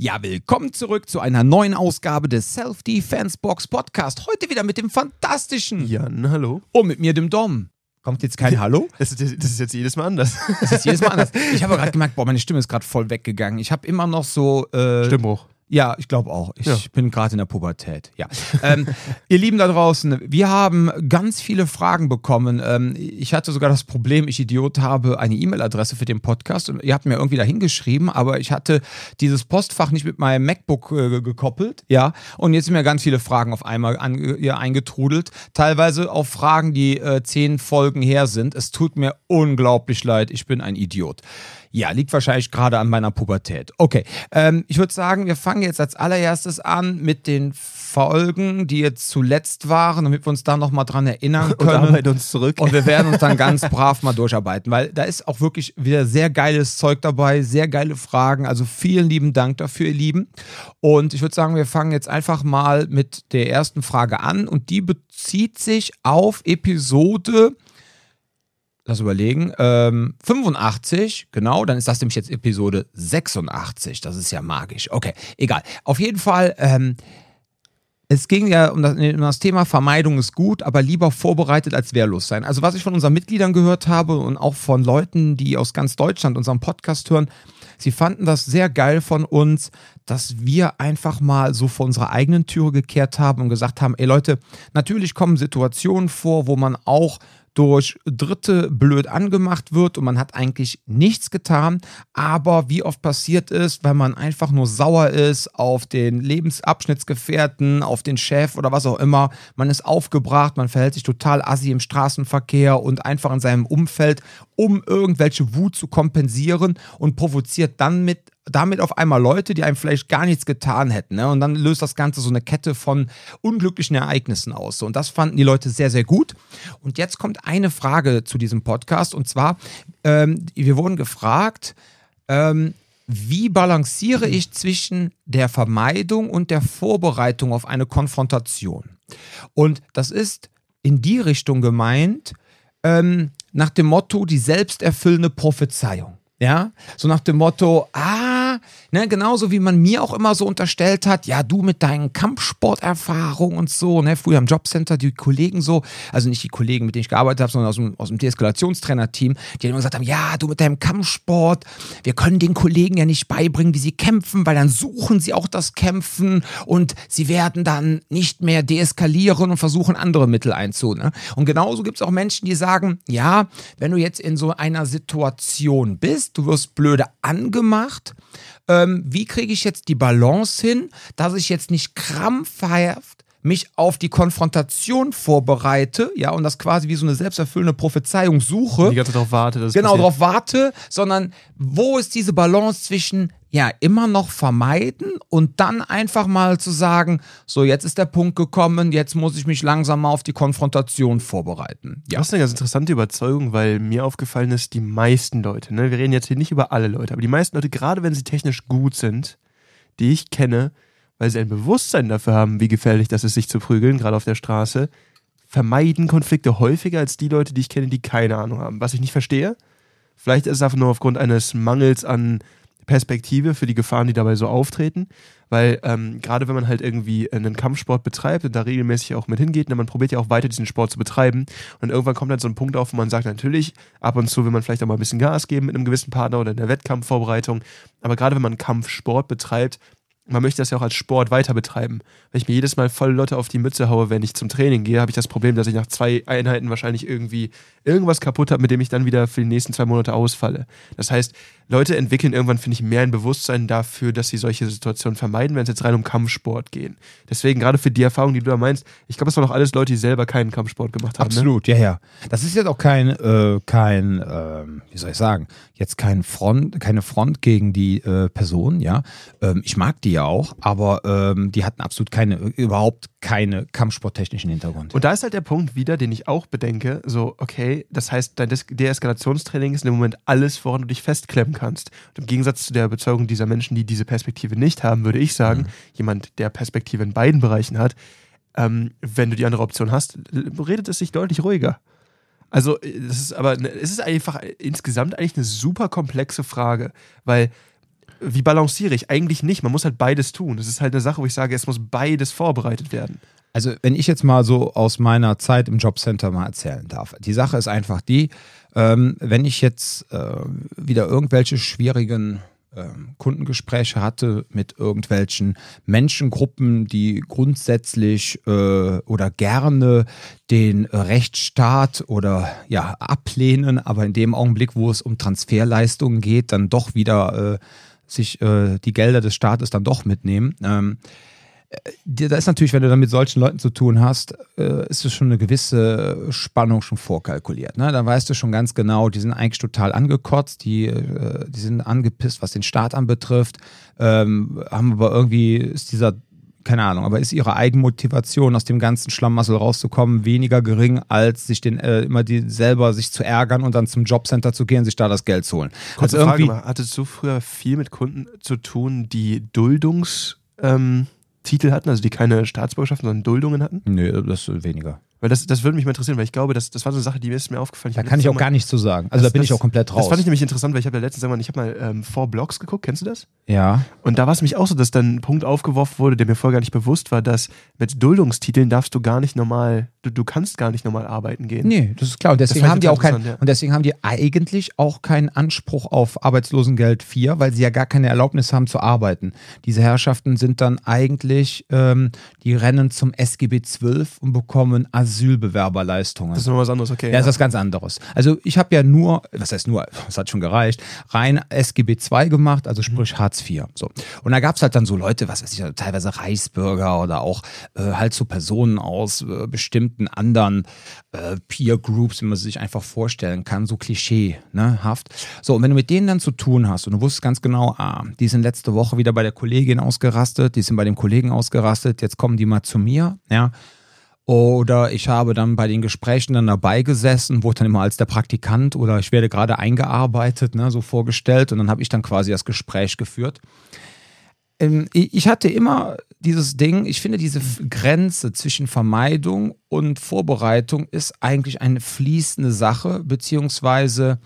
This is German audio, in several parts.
Ja, willkommen zurück zu einer neuen Ausgabe des Self-Defense Box Podcast. Heute wieder mit dem fantastischen Jan, hallo. und mit mir, dem Dom. Kommt jetzt kein Hallo? Das ist, das ist jetzt jedes Mal anders. Das ist jedes Mal anders. Ich habe gerade gemerkt, boah, meine Stimme ist gerade voll weggegangen. Ich habe immer noch so. Äh, Stimmbruch. Ja, ich glaube auch. Ich Ja. bin gerade in der Pubertät. Ja. ähm, ihr Lieben da draußen, wir haben ganz viele Fragen bekommen. Ähm, ich hatte sogar das Problem, ich Idiot habe eine E-Mail-Adresse für den Podcast und ihr habt mir irgendwie da hingeschrieben, aber ich hatte dieses Postfach nicht mit meinem MacBook äh, gekoppelt. Ja. Und jetzt sind mir ganz viele Fragen auf einmal an, ja, eingetrudelt. Teilweise auch Fragen, die äh, zehn Folgen her sind. Es tut mir unglaublich leid. Ich bin ein Idiot. Ja, liegt wahrscheinlich gerade an meiner Pubertät. Okay, ähm, ich würde sagen, wir fangen jetzt als allererstes an mit den Folgen, die jetzt zuletzt waren, damit wir uns da nochmal dran erinnern Und können. arbeite uns zurück. Und wir werden uns dann ganz brav mal durcharbeiten, weil da ist auch wirklich wieder sehr geiles Zeug dabei, sehr geile Fragen. Also vielen lieben Dank dafür, ihr Lieben. Und ich würde sagen, wir fangen jetzt einfach mal mit der ersten Frage an und die bezieht sich auf Episode lass überlegen, ähm, 85, genau, dann ist das nämlich jetzt Episode 86. Das ist ja magisch. Okay, egal. Auf jeden Fall, ähm, es ging ja um das, um das Thema Vermeidung ist gut, aber lieber vorbereitet als wehrlos sein. Also was ich von unseren Mitgliedern gehört habe und auch von Leuten, die aus ganz Deutschland unseren Podcast hören, sie fanden das sehr geil von uns, dass wir einfach mal so vor unserer eigenen Türe gekehrt haben und gesagt haben, ey Leute, natürlich kommen Situationen vor, wo man auch durch Dritte blöd angemacht wird und man hat eigentlich nichts getan. Aber wie oft passiert ist, wenn man einfach nur sauer ist auf den Lebensabschnittsgefährten, auf den Chef oder was auch immer, man ist aufgebracht, man verhält sich total assi im Straßenverkehr und einfach in seinem Umfeld, um irgendwelche Wut zu kompensieren und provoziert dann mit damit auf einmal Leute, die einem vielleicht gar nichts getan hätten. Ne? Und dann löst das Ganze so eine Kette von unglücklichen Ereignissen aus. So, Und das fanden die Leute sehr, sehr gut. Und jetzt kommt eine Frage zu diesem Podcast. Und zwar, ähm, wir wurden gefragt, ähm, wie balanciere ich zwischen der Vermeidung und der Vorbereitung auf eine Konfrontation? Und das ist in die Richtung gemeint, ähm, nach dem Motto, die selbsterfüllende Prophezeiung. Ja, so nach dem Motto, ah, ne, genauso wie man mir auch immer so unterstellt hat, ja, du mit deinen Kampfsporterfahrungen und so, ne, früher im Jobcenter, die Kollegen so, also nicht die Kollegen, mit denen ich gearbeitet habe, sondern aus dem, aus dem Deeskalationstrainer-Team, die immer gesagt haben, ja, du mit deinem Kampfsport, wir können den Kollegen ja nicht beibringen, wie sie kämpfen, weil dann suchen sie auch das Kämpfen und sie werden dann nicht mehr deeskalieren und versuchen andere Mittel einzu. Ne? Und genauso gibt es auch Menschen, die sagen, ja, wenn du jetzt in so einer Situation bist, du wirst blöde angemacht, ähm, wie kriege ich jetzt die Balance hin, dass ich jetzt nicht krampfhaft mich auf die Konfrontation vorbereite, ja, und das quasi wie so eine selbsterfüllende Prophezeiung suche? Die ganze Zeit darauf warte, dass genau darauf warte, sondern wo ist diese Balance zwischen ja immer noch vermeiden und dann einfach mal zu sagen, so jetzt ist der Punkt gekommen, jetzt muss ich mich langsam mal auf die Konfrontation vorbereiten. Ja. Das ist eine ganz interessante Überzeugung, weil mir aufgefallen ist, die meisten Leute, ne, wir reden jetzt hier nicht über alle Leute, aber die meisten Leute, gerade wenn sie technisch gut sind, die ich kenne, weil sie ein Bewusstsein dafür haben, wie gefährlich das ist, sich zu prügeln, gerade auf der Straße, vermeiden Konflikte häufiger als die Leute, die ich kenne, die keine Ahnung haben. Was ich nicht verstehe, vielleicht ist es einfach nur aufgrund eines Mangels an Perspektive für die Gefahren, die dabei so auftreten. Weil ähm, gerade wenn man halt irgendwie einen Kampfsport betreibt und da regelmäßig auch mit hingeht, ne, man probiert ja auch weiter diesen Sport zu betreiben. Und irgendwann kommt dann so ein Punkt auf, wo man sagt, natürlich, ab und zu will man vielleicht auch mal ein bisschen Gas geben mit einem gewissen Partner oder in der Wettkampfvorbereitung. Aber gerade wenn man Kampfsport betreibt, man möchte das ja auch als Sport weiter betreiben. Wenn ich mir jedes Mal voll Lotte auf die Mütze haue, wenn ich zum Training gehe, habe ich das Problem, dass ich nach zwei Einheiten wahrscheinlich irgendwie irgendwas kaputt habe, mit dem ich dann wieder für die nächsten zwei Monate ausfalle. Das heißt, Leute entwickeln irgendwann, finde ich, mehr ein Bewusstsein dafür, dass sie solche Situationen vermeiden, wenn es jetzt rein um Kampfsport gehen. Deswegen, gerade für die Erfahrung, die du da meinst, ich glaube, das waren auch alles Leute, die selber keinen Kampfsport gemacht haben. Ne? Absolut, ja, ja. Das ist jetzt auch kein, äh, kein, ähm, wie soll ich sagen, jetzt kein Front, keine Front gegen die äh, Person, ja. Ähm, ich mag die ja auch, aber ähm, die hatten absolut keine, überhaupt keine kampfsporttechnischen Hintergrund. Und da ist halt der Punkt wieder, den ich auch bedenke, so, okay, das heißt, dein Deeskalationstraining ist in dem Moment alles, woran du dich festklemmen kannst. Und im Gegensatz zu der Überzeugung dieser Menschen, die diese Perspektive nicht haben, würde ich sagen, jemand, der Perspektive in beiden Bereichen hat, ähm, wenn du die andere Option hast, redet es sich deutlich ruhiger. Also, es ist aber, ne- es ist einfach insgesamt eigentlich eine super komplexe Frage, weil wie balanciere ich? Eigentlich nicht. Man muss halt beides tun. Das ist halt eine Sache, wo ich sage, es muss beides vorbereitet werden. Also, wenn ich jetzt mal so aus meiner Zeit im Jobcenter mal erzählen darf. Die Sache ist einfach die, ähm, wenn ich jetzt äh, wieder irgendwelche schwierigen ähm, Kundengespräche hatte mit irgendwelchen Menschengruppen, die grundsätzlich äh, oder gerne den Rechtsstaat oder ja ablehnen, aber in dem Augenblick, wo es um Transferleistungen geht, dann doch wieder äh, sich äh, die Gelder des Staates dann doch mitnehmen. Ähm, da ist natürlich, wenn du dann mit solchen Leuten zu tun hast, äh, ist es schon eine gewisse Spannung schon vorkalkuliert. Ne? Da weißt du schon ganz genau, die sind eigentlich total angekotzt, die, äh, die sind angepisst, was den Staat anbetrifft, ähm, haben aber irgendwie, ist dieser, keine Ahnung, aber ist ihre Eigenmotivation, aus dem ganzen Schlamassel rauszukommen, weniger gering, als sich den äh, immer die selber sich zu ärgern und dann zum Jobcenter zu gehen, sich da das Geld zu holen. Kurze also Frage mal, hattest du früher viel mit Kunden zu tun, die Duldungs... Ähm hatten, also die keine Staatsbürgerschaft, sondern Duldungen hatten? Nö, das ist weniger. Weil das, das würde mich mal interessieren, weil ich glaube, das, das war so eine Sache, die ist mir aufgefallen. Ich da kann ich auch gar nichts zu sagen. Also das, da bin das, ich auch komplett raus. Das fand ich nämlich interessant, weil ich habe ja letztens mal, ich habe mal ähm, Four Blocks geguckt, kennst du das? Ja. Und da war es mich auch so, dass dann ein Punkt aufgeworfen wurde, der mir vorher gar nicht bewusst war, dass mit Duldungstiteln darfst du gar nicht normal, du, du kannst gar nicht normal arbeiten gehen. Nee, das ist klar. Und deswegen haben die auch kein, ja. und deswegen haben die eigentlich auch keinen Anspruch auf Arbeitslosengeld 4, weil sie ja gar keine Erlaubnis haben zu arbeiten. Diese Herrschaften sind dann eigentlich, ähm, die rennen zum SGB 12 und bekommen Asylbewerber Leistungen. Das ist noch was anderes, okay. Ja, ja. ist was ganz anderes. Also ich habe ja nur, was heißt nur, das hat schon gereicht, rein SGB II gemacht, also sprich mhm. Hartz IV. So. Und da gab es halt dann so Leute, was weiß ich, teilweise Reichsbürger oder auch äh, halt so Personen aus äh, bestimmten anderen äh, Peer Groups, wie man sich einfach vorstellen kann, so klischeehaft. Ne, so, und wenn du mit denen dann zu tun hast und du wusstest ganz genau, ah, die sind letzte Woche wieder bei der Kollegin ausgerastet, die sind bei dem Kollegen ausgerastet, jetzt kommen die mal zu mir, ja, oder ich habe dann bei den Gesprächen dann dabei gesessen, wurde dann immer als der Praktikant oder ich werde gerade eingearbeitet, ne, so vorgestellt und dann habe ich dann quasi das Gespräch geführt. Ähm, ich hatte immer dieses Ding, ich finde diese Grenze zwischen Vermeidung und Vorbereitung ist eigentlich eine fließende Sache, beziehungsweise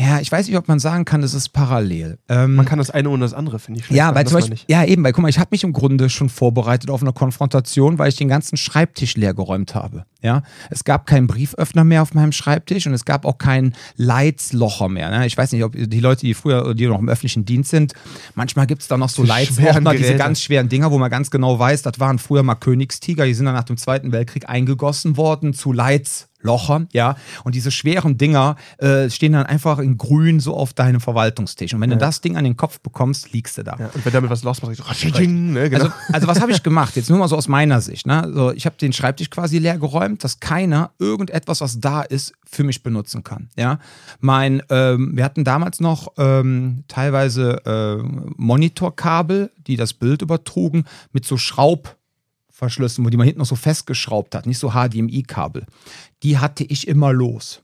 ja, ich weiß nicht, ob man sagen kann, es ist parallel. Ähm, man kann das eine ohne das andere, finde ich. Schlecht ja, weil zum Beispiel, ja, eben, weil guck mal, ich habe mich im Grunde schon vorbereitet auf eine Konfrontation, weil ich den ganzen Schreibtisch leer geräumt habe. Ja, es gab keinen Brieföffner mehr auf meinem Schreibtisch und es gab auch keinen Leitslocher mehr. Ne? Ich weiß nicht, ob die Leute, die früher, die noch im öffentlichen Dienst sind, manchmal gibt es da noch so Leitslocher, diese ganz schweren Dinger, wo man ganz genau weiß, das waren früher mal Königstiger, die sind dann nach dem Zweiten Weltkrieg eingegossen worden zu Leits Locher, ja. Und diese schweren Dinger äh, stehen dann einfach in grün so auf deinem Verwaltungstisch. Und wenn ja. du das Ding an den Kopf bekommst, liegst du da. Ja, und wenn damit was los machst, so, ne, genau. also, also, was habe ich gemacht? Jetzt nur mal so aus meiner Sicht. Ne? So, ich habe den Schreibtisch quasi leer geräumt, dass keiner irgendetwas, was da ist, für mich benutzen kann. Ja, mein, ähm, wir hatten damals noch ähm, teilweise äh, Monitorkabel, die das Bild übertrugen, mit so Schraub Verschlüssen, wo die man hinten noch so festgeschraubt hat, nicht so HDMI-Kabel. Die hatte ich immer los.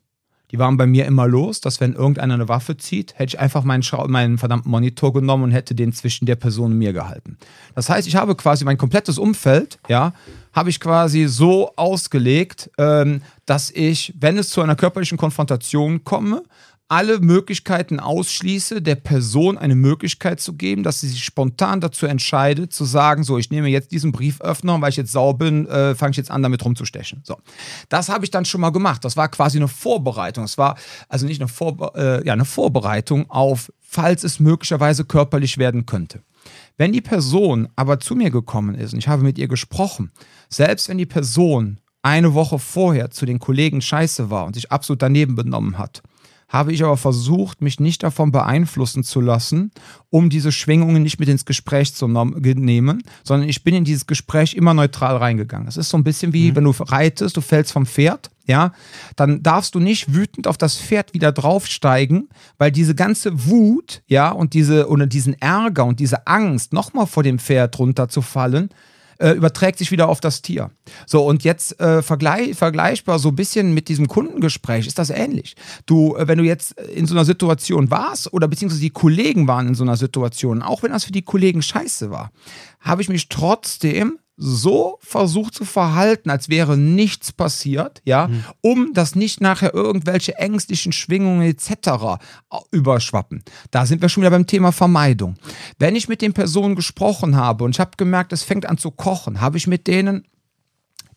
Die waren bei mir immer los, dass wenn irgendeiner eine Waffe zieht, hätte ich einfach meinen, meinen verdammten Monitor genommen und hätte den zwischen der Person und mir gehalten. Das heißt, ich habe quasi mein komplettes Umfeld, ja, habe ich quasi so ausgelegt, ähm, dass ich, wenn es zu einer körperlichen Konfrontation komme, alle Möglichkeiten ausschließe, der Person eine Möglichkeit zu geben, dass sie sich spontan dazu entscheidet, zu sagen, so, ich nehme jetzt diesen Brieföffner, weil ich jetzt sauer bin, äh, fange ich jetzt an, damit rumzustechen. So. Das habe ich dann schon mal gemacht. Das war quasi eine Vorbereitung. Es war also nicht eine, Vorbe äh, ja, eine Vorbereitung auf, falls es möglicherweise körperlich werden könnte. Wenn die Person aber zu mir gekommen ist und ich habe mit ihr gesprochen, selbst wenn die Person eine Woche vorher zu den Kollegen scheiße war und sich absolut daneben benommen hat, habe ich aber versucht, mich nicht davon beeinflussen zu lassen, um diese Schwingungen nicht mit ins Gespräch zu nehmen, sondern ich bin in dieses Gespräch immer neutral reingegangen. Das ist so ein bisschen wie, mhm. wenn du reitest, du fällst vom Pferd, ja, dann darfst du nicht wütend auf das Pferd wieder draufsteigen, weil diese ganze Wut, ja, und diese, oder diesen Ärger und diese Angst, nochmal vor dem Pferd runterzufallen, äh, überträgt sich wieder auf das Tier. So, und jetzt äh, vergleich, vergleichbar so ein bisschen mit diesem Kundengespräch ist das ähnlich. Du, äh, wenn du jetzt in so einer Situation warst oder beziehungsweise die Kollegen waren in so einer Situation, auch wenn das für die Kollegen scheiße war, habe ich mich trotzdem so versucht zu verhalten, als wäre nichts passiert, ja, mhm. um dass nicht nachher irgendwelche ängstlichen Schwingungen etc. überschwappen. Da sind wir schon wieder beim Thema Vermeidung. Wenn ich mit den Personen gesprochen habe und ich habe gemerkt, es fängt an zu kochen, habe ich mit denen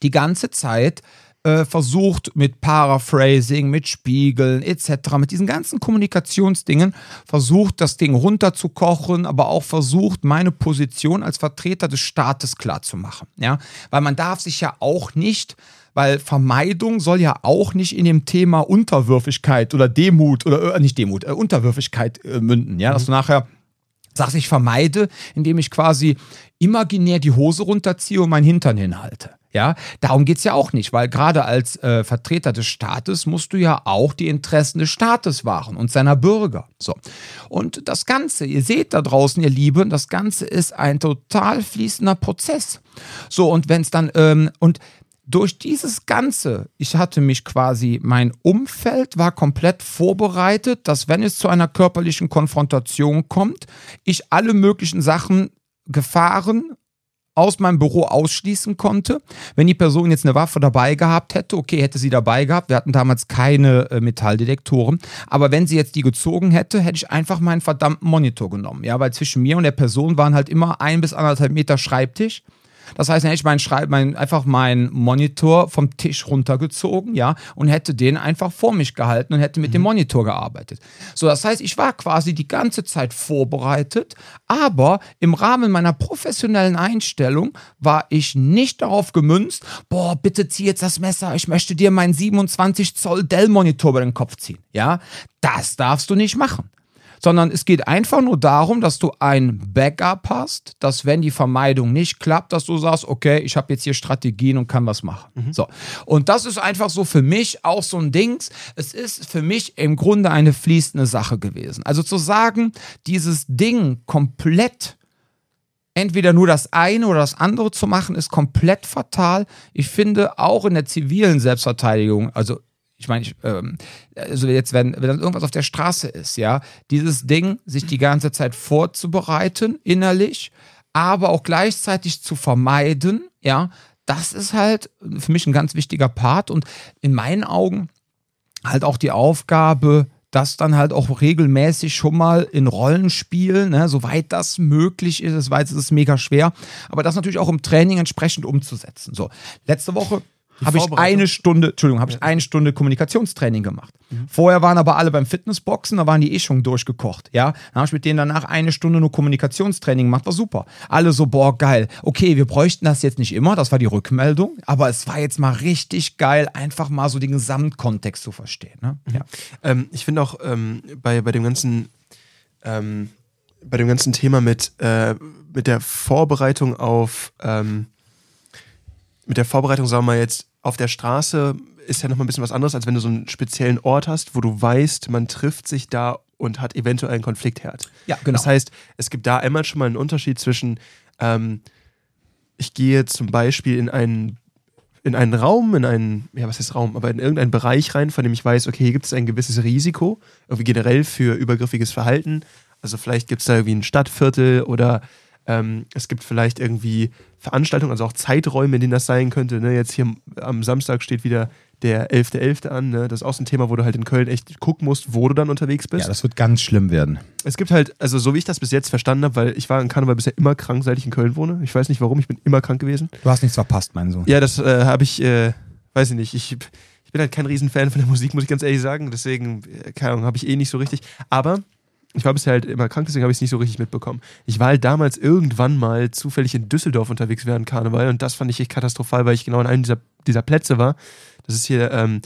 die ganze Zeit äh, versucht mit Paraphrasing, mit Spiegeln etc., mit diesen ganzen Kommunikationsdingen, versucht das Ding runterzukochen, aber auch versucht, meine Position als Vertreter des Staates klarzumachen. Ja? Weil man darf sich ja auch nicht weil Vermeidung soll ja auch nicht in dem Thema Unterwürfigkeit oder Demut oder äh, nicht Demut, äh, Unterwürfigkeit äh, münden, ja, mhm. dass du nachher sagst, ich vermeide, indem ich quasi imaginär die Hose runterziehe und meinen Hintern hinhalte. Ja, darum geht es ja auch nicht, weil gerade als äh, Vertreter des Staates musst du ja auch die Interessen des Staates wahren und seiner Bürger. So. Und das Ganze, ihr seht da draußen, ihr Lieben, das Ganze ist ein total fließender Prozess. So, und es dann, ähm, und durch dieses Ganze, ich hatte mich quasi, mein Umfeld war komplett vorbereitet, dass wenn es zu einer körperlichen Konfrontation kommt, ich alle möglichen Sachen Gefahren aus meinem Büro ausschließen konnte. Wenn die Person jetzt eine Waffe dabei gehabt hätte, okay, hätte sie dabei gehabt. Wir hatten damals keine äh, Metalldetektoren. Aber wenn sie jetzt die gezogen hätte, hätte ich einfach meinen verdammten Monitor genommen. Ja, weil zwischen mir und der Person waren halt immer ein bis anderthalb Meter Schreibtisch. Das heißt, dann hätte ich meinen Schreib, mein, einfach meinen Monitor vom Tisch runtergezogen, ja, und hätte den einfach vor mich gehalten und hätte mit mhm. dem Monitor gearbeitet. So, das heißt, ich war quasi die ganze Zeit vorbereitet, aber im Rahmen meiner professionellen Einstellung war ich nicht darauf gemünzt, boah, bitte zieh jetzt das Messer, ich möchte dir meinen 27 Zoll Dell-Monitor über den Kopf ziehen. Ja, das darfst du nicht machen sondern es geht einfach nur darum, dass du ein Backup hast, dass wenn die Vermeidung nicht klappt, dass du sagst, okay, ich habe jetzt hier Strategien und kann was machen. Mhm. So. Und das ist einfach so für mich auch so ein Dings. Es ist für mich im Grunde eine fließende Sache gewesen. Also zu sagen, dieses Ding komplett entweder nur das eine oder das andere zu machen, ist komplett fatal. Ich finde auch in der zivilen Selbstverteidigung, also ich meine, ich, ähm, also jetzt, wenn, wenn dann irgendwas auf der Straße ist, ja, dieses Ding, sich die ganze Zeit vorzubereiten, innerlich, aber auch gleichzeitig zu vermeiden, ja, das ist halt für mich ein ganz wichtiger Part und in meinen Augen halt auch die Aufgabe, das dann halt auch regelmäßig schon mal in Rollenspielen, ne, soweit das möglich ist, ist es mega schwer, aber das natürlich auch im Training entsprechend umzusetzen. So, letzte Woche habe ich eine Stunde, Entschuldigung, habe ich eine Stunde Kommunikationstraining gemacht. Mhm. Vorher waren aber alle beim Fitnessboxen, da waren die eh schon durchgekocht, ja. Dann habe ich mit denen danach eine Stunde nur Kommunikationstraining gemacht, war super. Alle so, boah, geil. Okay, wir bräuchten das jetzt nicht immer, das war die Rückmeldung, aber es war jetzt mal richtig geil, einfach mal so den Gesamtkontext zu verstehen. Ne? Mhm. Ja. Ähm, ich finde auch ähm, bei, bei dem ganzen ähm, bei dem ganzen Thema mit, äh, mit der Vorbereitung auf ähm, mit der Vorbereitung, sagen wir mal jetzt, auf der Straße ist ja nochmal ein bisschen was anderes, als wenn du so einen speziellen Ort hast, wo du weißt, man trifft sich da und hat eventuell einen Konfliktherd. Ja, genau. Das heißt, es gibt da einmal schon mal einen Unterschied zwischen, ähm, ich gehe zum Beispiel in einen in einen Raum, in einen, ja, was ist Raum, aber in irgendeinen Bereich rein, von dem ich weiß, okay, hier gibt es ein gewisses Risiko, irgendwie generell für übergriffiges Verhalten. Also vielleicht gibt es da irgendwie ein Stadtviertel oder ähm, es gibt vielleicht irgendwie Veranstaltungen, also auch Zeiträume, in denen das sein könnte. Ne? Jetzt hier am Samstag steht wieder der 11.11. .11. an. Ne? Das ist auch so ein Thema, wo du halt in Köln echt gucken musst, wo du dann unterwegs bist. Ja, das wird ganz schlimm werden. Es gibt halt, also so wie ich das bis jetzt verstanden habe, weil ich war in Karneval bisher immer krank, seit ich in Köln wohne. Ich weiß nicht warum, ich bin immer krank gewesen. Du hast nichts verpasst, mein Sohn. Ja, das äh, habe ich, äh, weiß ich nicht. Ich, ich bin halt kein Riesenfan von der Musik, muss ich ganz ehrlich sagen. Deswegen, äh, keine Ahnung, habe ich eh nicht so richtig. Aber ich war bisher halt immer krank, deswegen habe ich es nicht so richtig mitbekommen. Ich war halt damals irgendwann mal zufällig in Düsseldorf unterwegs während Karneval und das fand ich echt katastrophal, weil ich genau an einem dieser, dieser Plätze war. Das ist hier ähm,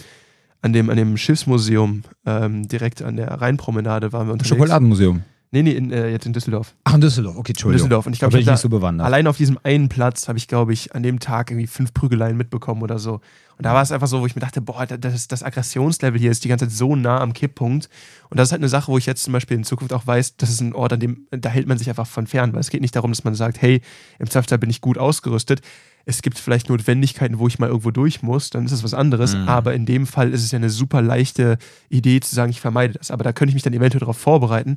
an, dem, an dem Schiffsmuseum, ähm, direkt an der Rheinpromenade waren wir unterwegs. Schokoladenmuseum. Nee, nee, in, äh, jetzt in Düsseldorf. Ach, in Düsseldorf, okay, Entschuldigung. In Düsseldorf. Und ich glaube, ich, ich nicht so bewandert. Allein auf diesem einen Platz habe ich, glaube ich, an dem Tag irgendwie fünf Prügeleien mitbekommen oder so. Und da war es einfach so, wo ich mir dachte, boah, das, das Aggressionslevel hier ist die ganze Zeit so nah am Kipppunkt. Und das ist halt eine Sache, wo ich jetzt zum Beispiel in Zukunft auch weiß, das ist ein Ort, an dem, da hält man sich einfach von fern, weil es geht nicht darum, dass man sagt, hey, im Zweifelsfall bin ich gut ausgerüstet. Es gibt vielleicht Notwendigkeiten, wo ich mal irgendwo durch muss, dann ist das was anderes. Mhm. Aber in dem Fall ist es ja eine super leichte Idee zu sagen, ich vermeide das. Aber da könnte ich mich dann eventuell darauf vorbereiten,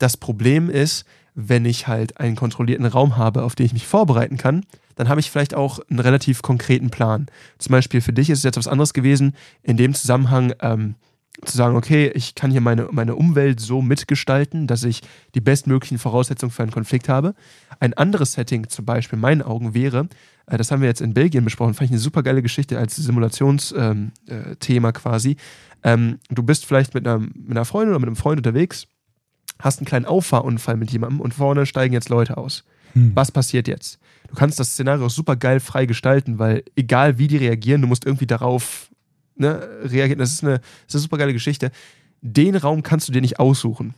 das Problem ist, wenn ich halt einen kontrollierten Raum habe, auf den ich mich vorbereiten kann, dann habe ich vielleicht auch einen relativ konkreten Plan. Zum Beispiel für dich ist es jetzt was anderes gewesen, in dem Zusammenhang ähm, zu sagen, okay, ich kann hier meine, meine Umwelt so mitgestalten, dass ich die bestmöglichen Voraussetzungen für einen Konflikt habe. Ein anderes Setting zum Beispiel in meinen Augen wäre, äh, das haben wir jetzt in Belgien besprochen, fand ich eine super geile Geschichte als Simulationsthema ähm, äh, quasi. Ähm, du bist vielleicht mit einer, mit einer Freundin oder mit einem Freund unterwegs, hast einen kleinen Auffahrunfall mit jemandem und vorne steigen jetzt Leute aus. Hm. Was passiert jetzt? Du kannst das Szenario super geil frei gestalten, weil egal wie die reagieren, du musst irgendwie darauf ne, reagieren. Das ist, eine, das ist eine super geile Geschichte. Den Raum kannst du dir nicht aussuchen.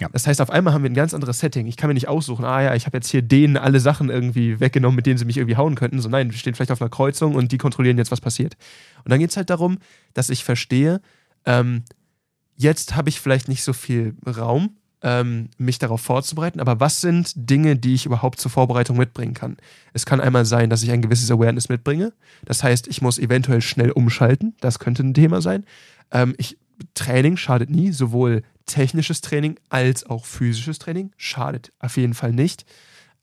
Ja. Das heißt, auf einmal haben wir ein ganz anderes Setting. Ich kann mir nicht aussuchen, ah ja, ich habe jetzt hier denen alle Sachen irgendwie weggenommen, mit denen sie mich irgendwie hauen könnten. So, nein, wir stehen vielleicht auf einer Kreuzung und die kontrollieren jetzt, was passiert. Und dann geht es halt darum, dass ich verstehe, ähm, jetzt habe ich vielleicht nicht so viel Raum, ähm, mich darauf vorzubereiten, aber was sind Dinge, die ich überhaupt zur Vorbereitung mitbringen kann? Es kann einmal sein, dass ich ein gewisses Awareness mitbringe. Das heißt, ich muss eventuell schnell umschalten. Das könnte ein Thema sein. Ähm, ich, Training schadet nie, sowohl technisches Training als auch physisches Training schadet auf jeden Fall nicht.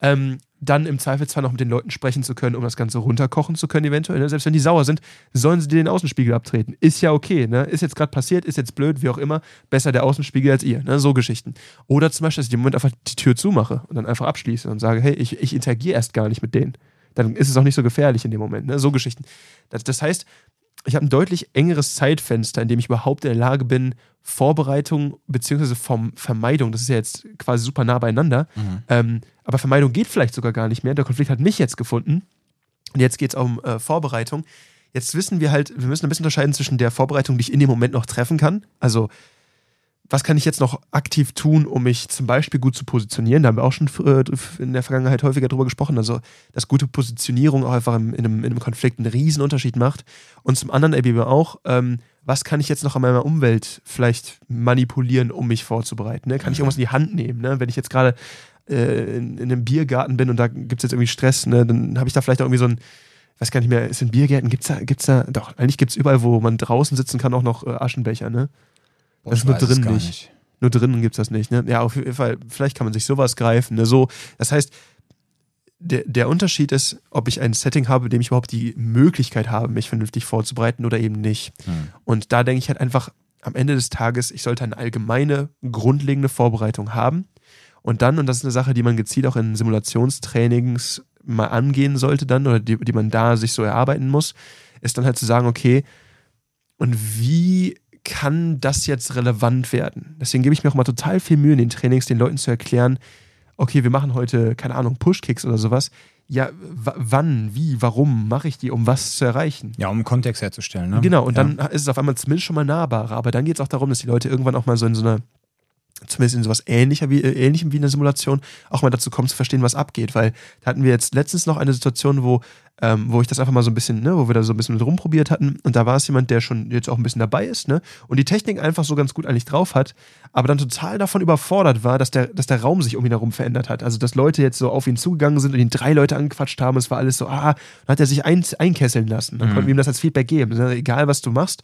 Ähm, dann im Zweifelsfall noch mit den Leuten sprechen zu können, um das Ganze runterkochen zu können, eventuell. Ne? Selbst wenn die sauer sind, sollen sie dir den Außenspiegel abtreten. Ist ja okay, ne? Ist jetzt gerade passiert, ist jetzt blöd, wie auch immer. Besser der Außenspiegel als ihr, ne? So Geschichten. Oder zum Beispiel, dass ich im Moment einfach die Tür zumache und dann einfach abschließe und sage, hey, ich, ich interagiere erst gar nicht mit denen. Dann ist es auch nicht so gefährlich in dem Moment, ne? So Geschichten. Das, das heißt, ich habe ein deutlich engeres Zeitfenster, in dem ich überhaupt in der Lage bin, Vorbereitung bzw. Vermeidung, das ist ja jetzt quasi super nah beieinander, mhm. ähm, aber Vermeidung geht vielleicht sogar gar nicht mehr. Der Konflikt hat mich jetzt gefunden und jetzt geht es um äh, Vorbereitung. Jetzt wissen wir halt, wir müssen ein bisschen unterscheiden zwischen der Vorbereitung, die ich in dem Moment noch treffen kann, also was kann ich jetzt noch aktiv tun, um mich zum Beispiel gut zu positionieren? Da haben wir auch schon äh, in der Vergangenheit häufiger drüber gesprochen. Also, dass gute Positionierung auch einfach in einem, in einem Konflikt einen riesen Unterschied macht. Und zum anderen eben auch, ähm, was kann ich jetzt noch an meiner Umwelt vielleicht manipulieren, um mich vorzubereiten? Ne? Kann ich irgendwas in die Hand nehmen? Ne? Wenn ich jetzt gerade äh, in, in, einem Biergarten bin und da gibt es jetzt irgendwie Stress, ne? dann habe ich da vielleicht auch irgendwie so ein weiß gar nicht mehr, ist in Biergärten, gibt es da, gibt's da, doch, eigentlich gibt es überall, wo man draußen sitzen kann, auch noch äh, Aschenbecher, ne? Boah, das ist nur drin nicht. nicht. Nur drinnen gibt es das nicht. Ne? Ja, auf jeden Fall, vielleicht kann man sich sowas greifen. Ne? So, das heißt, der, der Unterschied ist, ob ich ein Setting habe, in dem ich überhaupt die Möglichkeit habe, mich vernünftig vorzubereiten oder eben nicht. Hm. Und da denke ich halt einfach, am Ende des Tages, ich sollte eine allgemeine, grundlegende Vorbereitung haben. Und dann, und das ist eine Sache, die man gezielt auch in Simulationstrainings mal angehen sollte dann, oder die, die man da sich so erarbeiten muss, ist dann halt zu sagen, okay, und wie kann das jetzt relevant werden? Deswegen gebe ich mir auch mal total viel Mühe in den Trainings, den Leuten zu erklären, okay, wir machen heute, keine Ahnung, Pushkicks oder sowas. Ja, wann, wie, warum mache ich die, um was zu erreichen? Ja, um Kontext herzustellen. Ne? Genau, und ja. dann ist es auf einmal zumindest schon mal nahbarer. Aber dann geht es auch darum, dass die Leute irgendwann auch mal so in so einer zumindest in sowas ähnlicher wie, äh, ähnlichem wie in der Simulation, auch mal dazu kommen zu verstehen, was abgeht. Weil da hatten wir jetzt letztens noch eine Situation, wo, ähm, wo ich das einfach mal so ein bisschen, ne, wo wir da so ein bisschen rumprobiert hatten. Und da war es jemand, der schon jetzt auch ein bisschen dabei ist, ne? Und die Technik einfach so ganz gut eigentlich drauf hat, aber dann total davon überfordert war, dass der, dass der Raum sich um ihn herum verändert hat. Also dass Leute jetzt so auf ihn zugegangen sind und ihn drei Leute angequatscht haben. Es war alles so, ah, dann hat er sich ein, einkesseln lassen. Dann mhm. konnten wir ihm das als Feedback geben. Egal, was du machst,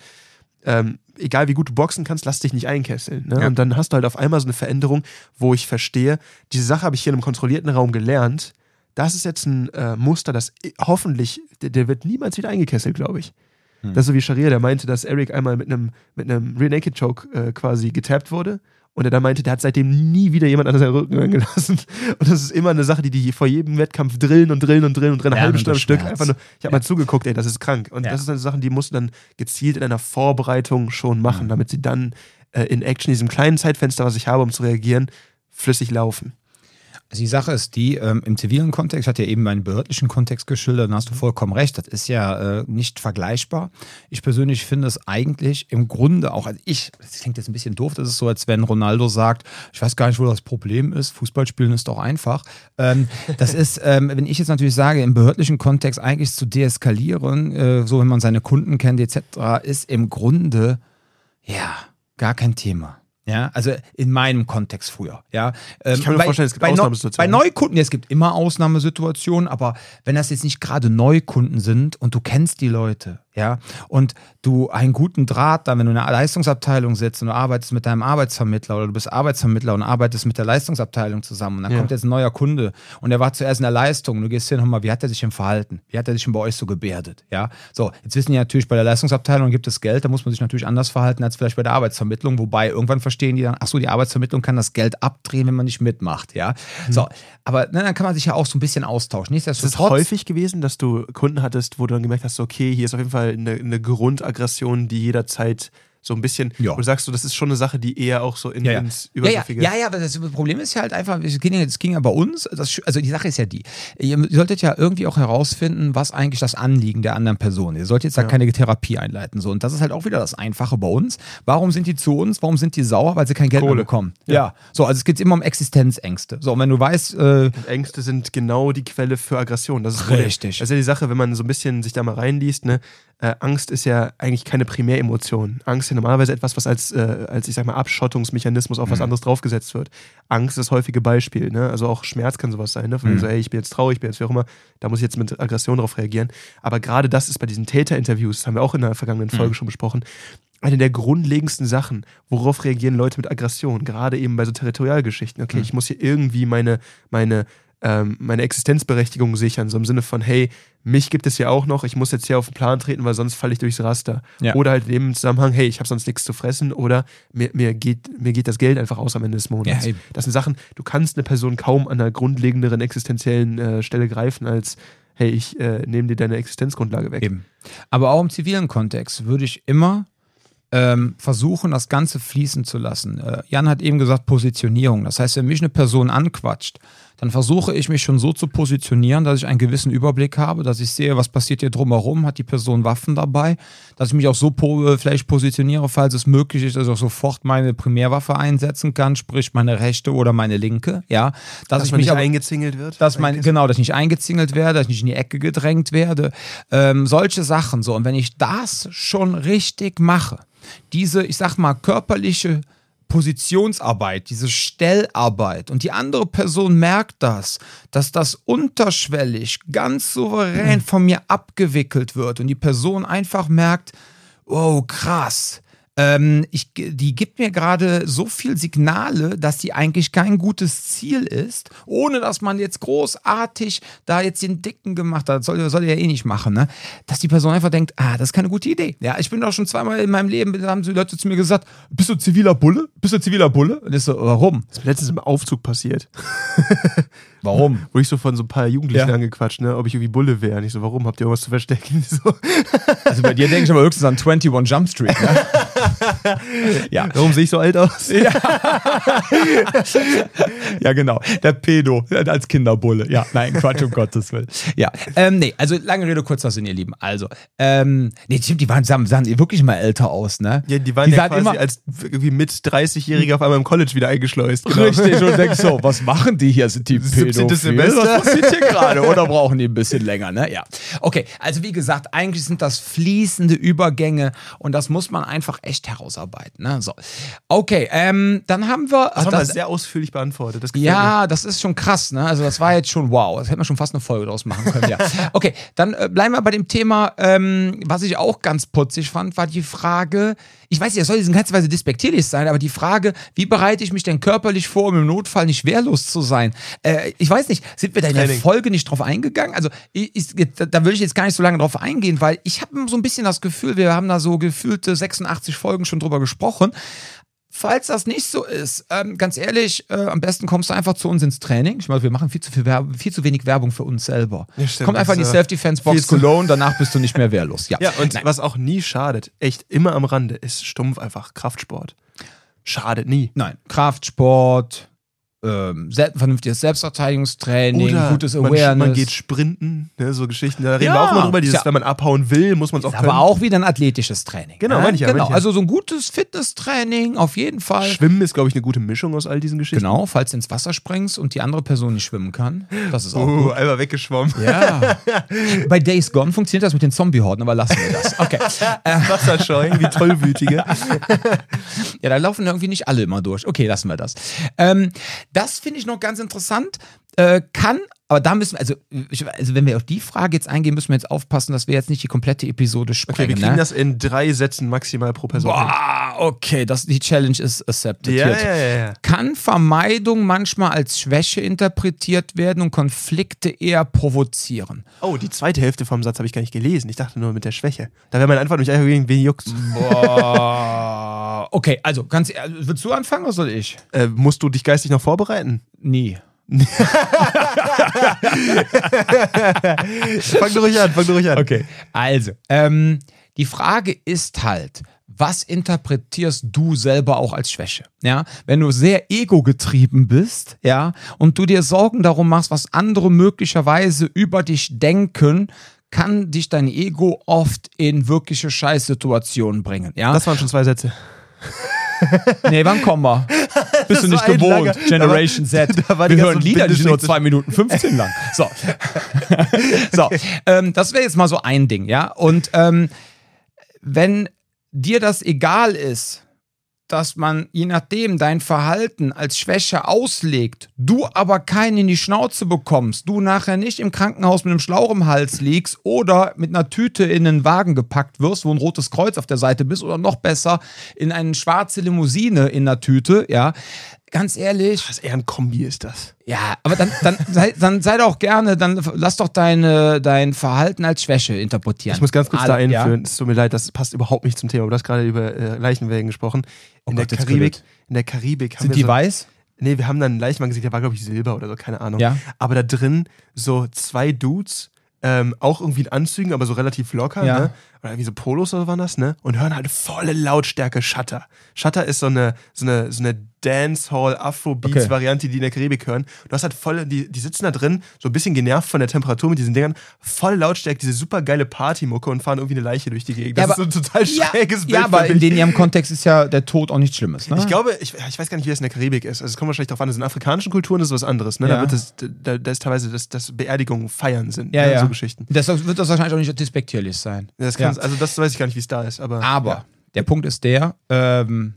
ähm, egal wie gut du boxen kannst, lass dich nicht einkesseln. Ne? Ja. Und dann hast du halt auf einmal so eine Veränderung, wo ich verstehe, diese Sache habe ich hier in einem kontrollierten Raum gelernt. Das ist jetzt ein äh, Muster, das hoffentlich, der, der, wird niemals wieder eingekesselt, glaube ich. Hm. Das ist so wie Sharia, der meinte, dass Eric einmal mit einem mit einem Rear Naked Choke äh, quasi getappt wurde und er da meinte, der hat seitdem nie wieder jemand an seinen Rücken gelassen. Und das ist immer eine Sache, die die vor jedem Wettkampf drillen und drillen und drillen und drillen, eine halbe Stunde am Stück. Einfach nur, ich habe ja. mal zugeguckt, ey, das ist krank. Und ja. das sind Sachen, die musst du dann gezielt in einer Vorbereitung schon machen, mhm. damit sie dann äh, in Action, in diesem kleinen Zeitfenster, was ich habe, um zu reagieren, flüssig laufen. Also die Sache ist die, ähm, im zivilen Kontext, hatte ja eben meinen behördlichen Kontext geschildert, dann hast du vollkommen recht, das ist ja äh, nicht vergleichbar. Ich persönlich finde es eigentlich im Grunde auch, also ich, das klingt jetzt ein bisschen doof, das ist so, als wenn Ronaldo sagt, ich weiß gar nicht, wo das Problem ist, Fußballspielen ist doch einfach. Ähm, das ist, ähm, wenn ich jetzt natürlich sage, im behördlichen Kontext eigentlich zu deeskalieren, äh, so wenn man seine Kunden kennt etc., ist im Grunde, ja, gar kein Thema. Ja, also in meinem Kontext früher. Ja, ähm, ich kann mir bei, vorstellen, es gibt bei Ausnahmesituationen. Bei Neukunden, ja, es gibt immer Ausnahmesituationen, aber wenn das jetzt nicht gerade Neukunden sind und du kennst die Leute ja, und du einen guten Draht dann, wenn du in einer Leistungsabteilung sitzt und du arbeitest mit deinem Arbeitsvermittler oder du bist Arbeitsvermittler und arbeitest mit der Leistungsabteilung zusammen und dann Ja. kommt jetzt ein neuer Kunde und der war zuerst in der Leistung und du gehst hin und mal, wie hat er sich denn verhalten? Wie hat er sich denn bei euch so gebärdet? Ja, so, jetzt wissen die natürlich, bei der Leistungsabteilung gibt es Geld, da muss man sich natürlich anders verhalten als vielleicht bei der Arbeitsvermittlung, wobei irgendwann verstehen die dann, ach so, die Arbeitsvermittlung kann das Geld abdrehen, wenn man nicht mitmacht, ja. So, aber ne, dann kann man sich ja auch so ein bisschen austauschen. Ist es Nichtsdestotrotz, häufig gewesen, dass du Kunden hattest, wo du dann gemerkt hast, okay, hier ist auf jeden Fall eine, eine Grundaggression, die jederzeit so ein bisschen, Ja. du sagst, so, das ist schon eine Sache, die eher auch so in, ja, ja. ins ja, ja, Übergriffige. ja, ja, aber das Problem ist ja halt einfach, es ging, es ging ja bei uns, das, also die Sache ist ja die, ihr solltet ja irgendwie auch herausfinden, was eigentlich das Anliegen der anderen Person ist. Ihr solltet jetzt da keine Therapie einleiten. So. Und das ist halt auch wieder das Einfache bei uns. Warum sind die zu uns? Warum sind die sauer? Weil sie kein Geld mehr Kohle. bekommen. Ja. So, also es geht immer um Existenzängste. So, und wenn du weißt, äh, Ängste sind genau die Quelle für Aggression. Das ist. Richtig. Das ist ja die Sache, wenn man so ein bisschen sich da mal reinliest, ne? Äh, Angst ist ja eigentlich keine Primäremotion. Angst ist ja normalerweise etwas, was als, äh, als ich sag mal, Abschottungsmechanismus auf was Mhm. anderes draufgesetzt wird. Angst ist das häufige Beispiel, ne? Also auch Schmerz kann sowas sein, ne? Von Mhm. so, ey, ich bin jetzt traurig, ich bin jetzt wie auch immer, da muss ich jetzt mit Aggression drauf reagieren. Aber gerade das ist bei diesen Täterinterviews, das haben wir auch in der vergangenen Folge Mhm. schon besprochen, eine der grundlegendsten Sachen, worauf reagieren Leute mit Aggression, gerade eben bei so Territorialgeschichten. Okay, Mhm. ich muss hier irgendwie meine, meine, ähm, meine Existenzberechtigung sichern, so im Sinne von, hey, mich gibt es ja auch noch, ich muss jetzt hier auf den Plan treten, weil sonst falle ich durchs Raster. Ja. Oder halt in dem Zusammenhang, hey, ich habe sonst nichts zu fressen oder mir, mir, geht, mir geht das Geld einfach aus am Ende des Monats. Ja, das sind Sachen, du kannst eine Person kaum an einer grundlegenderen existenziellen äh, Stelle greifen, als, hey, ich äh, nehme dir deine Existenzgrundlage weg. Eben. Aber auch im zivilen Kontext würde ich immer ähm, versuchen, das Ganze fließen zu lassen. Äh, Jan hat eben gesagt, Positionierung. Das heißt, wenn mich eine Person anquatscht, dann versuche ich mich schon so zu positionieren, dass ich einen gewissen Überblick habe, dass ich sehe, was passiert hier drumherum, hat die Person Waffen dabei, dass ich mich auch so po äh, vielleicht positioniere, falls es möglich ist, dass ich auch sofort meine Primärwaffe einsetzen kann, sprich meine rechte oder meine linke, ja. Dass, Dass ich mich nicht aber eingezingelt wird. dass mein, genau, dass ich nicht eingezingelt werde, dass ich nicht in die Ecke gedrängt werde. Ähm, solche Sachen so. Und wenn ich das schon richtig mache, diese, ich sag mal, körperliche Positionsarbeit, diese Stellarbeit und die andere Person merkt das, dass das unterschwellig, ganz souverän von mir abgewickelt wird und die Person einfach merkt, wow, krass. Ähm, ich, die gibt mir gerade so viel Signale, dass die eigentlich kein gutes Ziel ist, ohne dass man jetzt großartig da jetzt den Dicken gemacht hat. Das soll, soll er ja eh nicht machen, ne? Dass die Person einfach denkt, ah, das ist keine gute Idee. Ja, ich bin doch schon zweimal in meinem Leben, da haben die Leute zu mir gesagt, bist du ziviler Bulle? Bist du ziviler Bulle? Und ich so, warum? Das ist mir letztens im Aufzug passiert. Warum? Wo ich so von so ein paar Jugendlichen Ja. angequatscht, ne, ob ich irgendwie Bulle wäre. Und ich so, warum? Habt ihr irgendwas zu verstecken? So, Also bei dir denke ich aber höchstens an 21 Jump Street, ne? ja. warum sehe ich so alt aus? Ja. ja, genau. Der Pedo als Kinderbulle. Ja, nein, Quatsch, um Gottes Willen. Ja, ähm, nee, also lange Rede, kurzer Sinn, ihr Lieben. Also, ähm, nee, stimmt, die waren, sahen, sahen wirklich mal älter aus, ne? Ja, die waren ja sahen quasi als irgendwie mit 30-Jährige auf einmal im College wieder eingeschleust. Genau. Richtig, und denkst so, was machen die hier? Sind die 17. Pädophil? Semester? Was passiert hier gerade? Oder brauchen die ein bisschen länger, ne? Ja. Okay, also wie gesagt, eigentlich sind das fließende Übergänge und das muss man einfach echt herausarbeiten, ne? So. Okay, ähm, dann haben wir... Das haben wir sehr ausführlich beantwortet. Das gefällt mir. Ja, das ist schon krass, ne? Also das war jetzt schon wow. Das hätte man schon fast eine Folge draus machen können, ja. Okay, dann äh, bleiben wir bei dem Thema, ähm, was ich auch ganz putzig fand, war die Frage, ich weiß nicht, das soll jetzt in keinster Weise despektierlich sein, aber die Frage, wie bereite ich mich denn körperlich vor, um im Notfall nicht wehrlos zu sein? Äh, ich weiß nicht, sind wir da in der. Folge nicht drauf eingegangen? Also ich, ich, da- da will ich jetzt gar nicht so lange drauf eingehen, weil ich habe so ein bisschen das Gefühl, wir haben da so gefühlte 86 Folgen schon drüber gesprochen. Falls das nicht so ist, ähm, ganz ehrlich, äh, am besten kommst du einfach zu uns ins Training. Ich meine, wir machen viel zu, viel, Werb viel zu wenig Werbung für uns selber. Ja, stimmt, Komm einfach in die äh, Self-Defense-Box zu- Cologne, danach bist du nicht mehr wehrlos. Ja, Ja, und Nein. was auch nie schadet, echt immer am Rande, ist stumpf einfach Kraftsport. Schadet nie. Nein, Kraftsport, ähm, vernünftiges Selbstverteidigungstraining, Oder gutes man, Awareness. man geht sprinten, ne, so Geschichten. Da reden Ja, wir auch mal drüber. Dieses, ja. wenn man abhauen will, muss man es auch können. aber auch wieder ein athletisches Training. Genau, ne? meine ich ja, Genau, ich ja. also so ein gutes Fitnesstraining auf jeden Fall. Schwimmen ist, glaube ich, eine gute Mischung aus all diesen Geschichten. Genau, falls du ins Wasser springst und die andere Person nicht schwimmen kann. Das ist auch Oh, gut. einmal weggeschwommen. Ja. Bei Days Gone funktioniert das mit den Zombie-Horden, aber lassen wir das. Okay. Wasserscheu, wie tollwütige. Ja, da laufen irgendwie nicht alle immer durch. Okay, lassen wir das. Ähm, das finde ich noch ganz interessant. Äh, kann aber da müssen wir, also, also wenn wir auf die Frage jetzt eingehen, müssen wir jetzt aufpassen, dass wir jetzt nicht die komplette Episode Okay, sprengen. wir kriegen ne? das in drei Sätzen maximal pro Person. Boah, okay, das, die Challenge ist accepted. Ja, ja, ja, ja. Kann Vermeidung manchmal als Schwäche interpretiert werden und Konflikte eher provozieren? Oh, die zweite Hälfte vom Satz habe ich gar nicht gelesen. Ich dachte nur mit der Schwäche. Da wäre meine Antwort nicht einfach irgendwie juckt. Boah. Okay, also ganz ehrlich, willst du anfangen oder soll ich? Äh, musst du dich geistig noch vorbereiten? Nie. fang du ruhig an, fang du ruhig an. Okay, also, ähm, die Frage ist halt, was interpretierst du selber auch als Schwäche? Ja, wenn du sehr ego-getrieben bist, ja, und du dir Sorgen darum machst, was andere möglicherweise über dich denken, kann dich dein Ego oft in wirkliche Scheißsituationen bringen, ja? Das waren schon zwei Sätze. nee, wann kommen wir? Bist du war nicht gewohnt, langer- Generation da war- Z. da Wir hören Lieder, die sind nur 2 Minuten 15 lang. So, so ähm, das wäre jetzt mal so ein Ding, ja? Und ähm, wenn dir das egal ist, dass man je nachdem dein Verhalten als Schwäche auslegt, du aber keinen in die Schnauze bekommst, du nachher nicht im Krankenhaus mit einem Schlauch im Hals liegst oder mit einer Tüte in einen Wagen gepackt wirst, wo ein rotes Kreuz auf der Seite bist oder noch besser in eine schwarze Limousine in der Tüte, ja. Ganz ehrlich, Was eher ein Kombi ist das. ja, aber dann, dann, sei, dann sei doch gerne, dann lass doch deine, dein Verhalten als Schwäche interpretieren. Ich muss ganz kurz da Alle- ja? einführen. Es tut mir leid, das passt überhaupt nicht zum Thema. Du hast gerade über äh, Leichenwägen gesprochen. Oh In, Gott, der Karibik, in der Karibik haben Sind wir die so, weiß? Nee, wir haben dann einen Leichenwagen gesehen, der war, glaube ich, Silber oder so, keine Ahnung. Ja. Aber da drin so zwei Dudes, ähm, auch irgendwie in Anzügen, aber so relativ locker, Ja. ne? Oder wie so Polos oder waren das, ne? Und hören halt volle Lautstärke Shutter. Shutter ist so eine, so eine, so eine Dancehall-Afrobeats-Variante, die in der Karibik hören. Du hast halt voll, die, die sitzen da drin, so ein bisschen genervt von der Temperatur mit diesen Dingern, voll Lautstärke, diese super geile Partymucke und fahren irgendwie eine Leiche durch die Gegend. Das Ja, ist so ein total Ja, schräges Bild. ja, aber in den ihrem Kontext ist ja der Tod auch nichts Schlimmes. Ne? Ich glaube, ich, ich weiß gar nicht, wie das in der Karibik ist. Also es kommt wahrscheinlich darauf an, das sind afrikanischen Kulturen, das ist was anderes. Ne? Ja. Da wird das, da, da ist teilweise, dass das Beerdigungen feiern sind. ja, ne? ja. So Geschichten. Deshalb wird das wahrscheinlich auch nicht despektierlich sein. Das kann, Ja. Also das weiß ich gar nicht, wie es da ist. Aber, Aber ja. der Punkt ist der, ähm,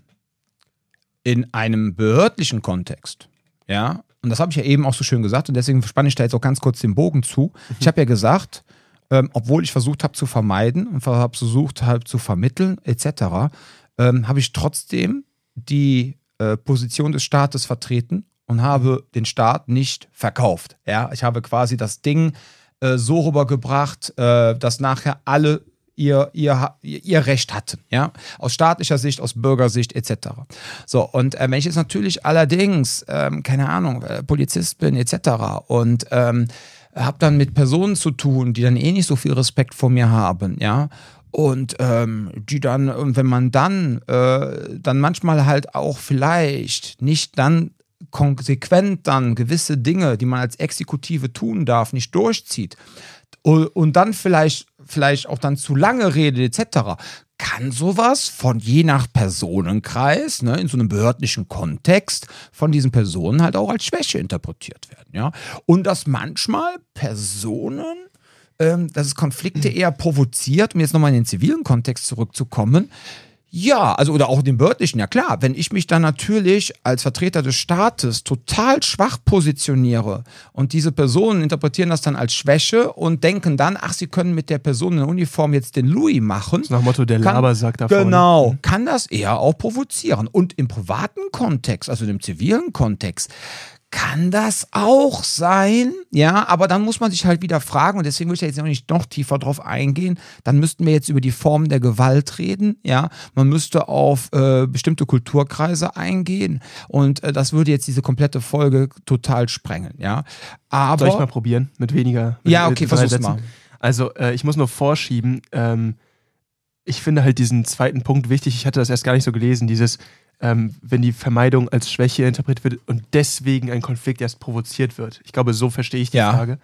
in einem behördlichen Kontext, ja, und das habe ich ja eben auch so schön gesagt und deswegen spanne ich da jetzt auch ganz kurz den Bogen zu. Ich habe ja gesagt, ähm, obwohl ich versucht habe zu vermeiden und habe versucht halt zu vermitteln etc., ähm, habe ich trotzdem die äh, Position des Staates vertreten und habe den Staat nicht verkauft. Ja, ich habe quasi das Ding äh, so rübergebracht, äh, dass nachher alle ihr, ihr, ihr Recht hatten, ja, aus staatlicher Sicht, aus Bürgersicht etc. So, und äh, wenn ich jetzt natürlich allerdings, ähm, keine Ahnung, äh, Polizist bin etc. und ähm, habe dann mit Personen zu tun, die dann eh nicht so viel Respekt vor mir haben, ja, und ähm, die dann, und wenn man dann, äh, dann manchmal halt auch vielleicht nicht dann konsequent dann gewisse Dinge, die man als Exekutive tun darf, nicht durchzieht und dann vielleicht, vielleicht auch dann zu lange redet etc., kann sowas von je nach Personenkreis, ne, in so einem behördlichen Kontext, von diesen Personen halt auch als Schwäche interpretiert werden. Ja? Und dass manchmal Personen ähm, dass es Konflikte eher provoziert, um jetzt nochmal in den zivilen Kontext zurückzukommen. Ja, also oder auch in den behördlichen, ja klar, wenn ich mich dann natürlich als Vertreter des Staates total schwach positioniere und diese Personen interpretieren das dann als Schwäche und denken dann, ach, sie können mit der Person in der Uniform jetzt den Louis machen. nach dem Motto, der Kann- Labersack da vorne. Genau, kann das eher auch provozieren. Und im privaten Kontext, also im zivilen Kontext, kann das auch sein, ja, aber dann muss man sich halt wieder fragen, und deswegen will ich da jetzt noch nicht noch tiefer drauf eingehen, dann müssten wir jetzt über die Form der Gewalt reden, ja, man müsste auf äh, bestimmte Kulturkreise eingehen und äh, das würde jetzt diese komplette Folge total sprengen, ja, aber... Soll ich mal probieren? Mit weniger. Mit Ja, okay, mit drei versuch's Sätzen? mal. Also, äh, ich muss nur vorschieben. Ähm, ich finde halt diesen zweiten Punkt wichtig. Ich hatte das erst gar nicht so gelesen. Dieses, ähm, wenn die Vermeidung als Schwäche interpretiert wird und deswegen ein Konflikt erst provoziert wird. Ich glaube, so verstehe ich die Ja. Frage.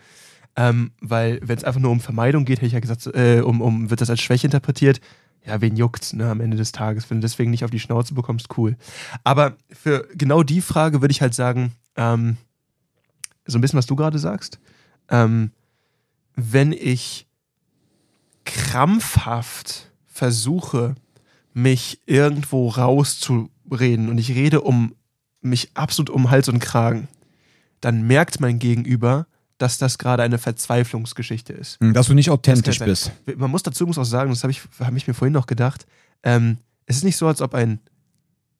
Ähm, weil, wenn es einfach nur um Vermeidung geht, hätte ich ja gesagt, äh, um, um, wird das als Schwäche interpretiert. Ja, wen juckt's, ne, am Ende des Tages. Wenn du deswegen nicht auf die Schnauze bekommst, cool. Aber für genau die Frage würde ich halt sagen, ähm, so ein bisschen, was du gerade sagst. Ähm, wenn ich krampfhaft versuche, mich irgendwo rauszureden und ich rede um mich absolut um Hals und Kragen, dann merkt mein Gegenüber, dass das gerade eine Verzweiflungsgeschichte ist. Hm, Dass du nicht authentisch bist. Man muss dazu muss auch sagen, das habe ich, hab ich mir vorhin noch gedacht, ähm, es ist nicht so, als ob ein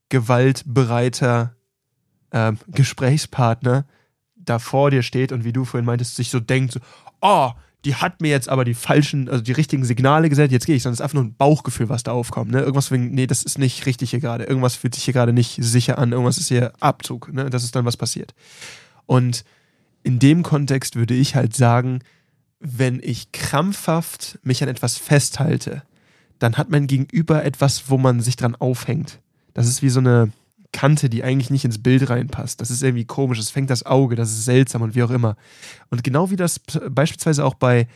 gewaltbereiter ähm, Gesprächspartner da vor dir steht und wie du vorhin meintest, sich so denkt, so, oh, die hat mir jetzt aber die falschen, also die richtigen Signale gesendet, jetzt gehe ich, sondern es ist einfach nur ein Bauchgefühl, was da aufkommt. Ne? Irgendwas wegen, nee, das ist nicht richtig hier gerade. Irgendwas fühlt sich hier gerade nicht sicher an, irgendwas ist hier Abzug. Ne? Das ist dann was passiert. Und in dem Kontext würde ich halt sagen, wenn ich krampfhaft mich an etwas festhalte, dann hat mein Gegenüber etwas, wo man sich dran aufhängt. Das ist wie so eine Kante, die eigentlich nicht ins Bild reinpasst. Das ist irgendwie komisch, es fängt das Auge, das ist seltsam und wie auch immer. Und genau wie das beispielsweise auch bei,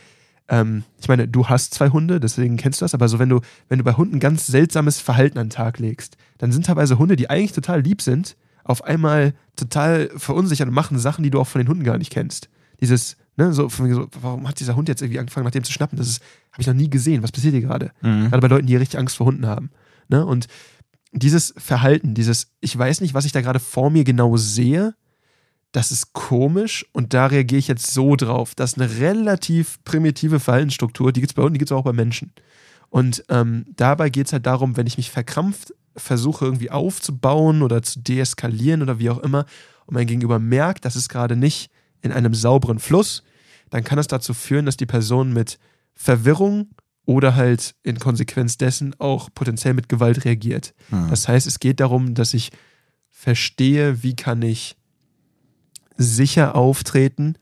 ähm, ich meine, du hast zwei Hunde, deswegen kennst du das, aber so wenn du, wenn du bei Hunden ganz seltsames Verhalten an den Tag legst, dann sind teilweise Hunde, die eigentlich total lieb sind, auf einmal total verunsichert und machen Sachen, die du auch von den Hunden gar nicht kennst. Dieses, ne, so, so warum hat dieser Hund jetzt irgendwie angefangen, nach dem zu schnappen? Das ist, habe ich noch nie gesehen. Was passiert hier gerade? Mhm. Gerade bei Leuten, die richtig Angst vor Hunden haben. Ne? Und dieses Verhalten, dieses, ich weiß nicht, was ich da gerade vor mir genau sehe, das ist komisch und da reagiere ich jetzt so drauf. Das ist eine relativ primitive Verhaltensstruktur, die gibt es bei Hunden, die gibt es auch bei Menschen. Und ähm, dabei geht es halt darum, wenn ich mich verkrampft versuche irgendwie aufzubauen oder zu deeskalieren oder wie auch immer und mein Gegenüber merkt, das ist gerade nicht in einem sauberen Fluss, dann kann es dazu führen, dass die Person mit Verwirrung oder halt in Konsequenz dessen auch potenziell mit Gewalt reagiert. Hm. Das heißt, es geht darum, dass ich verstehe, wie kann ich sicher auftreten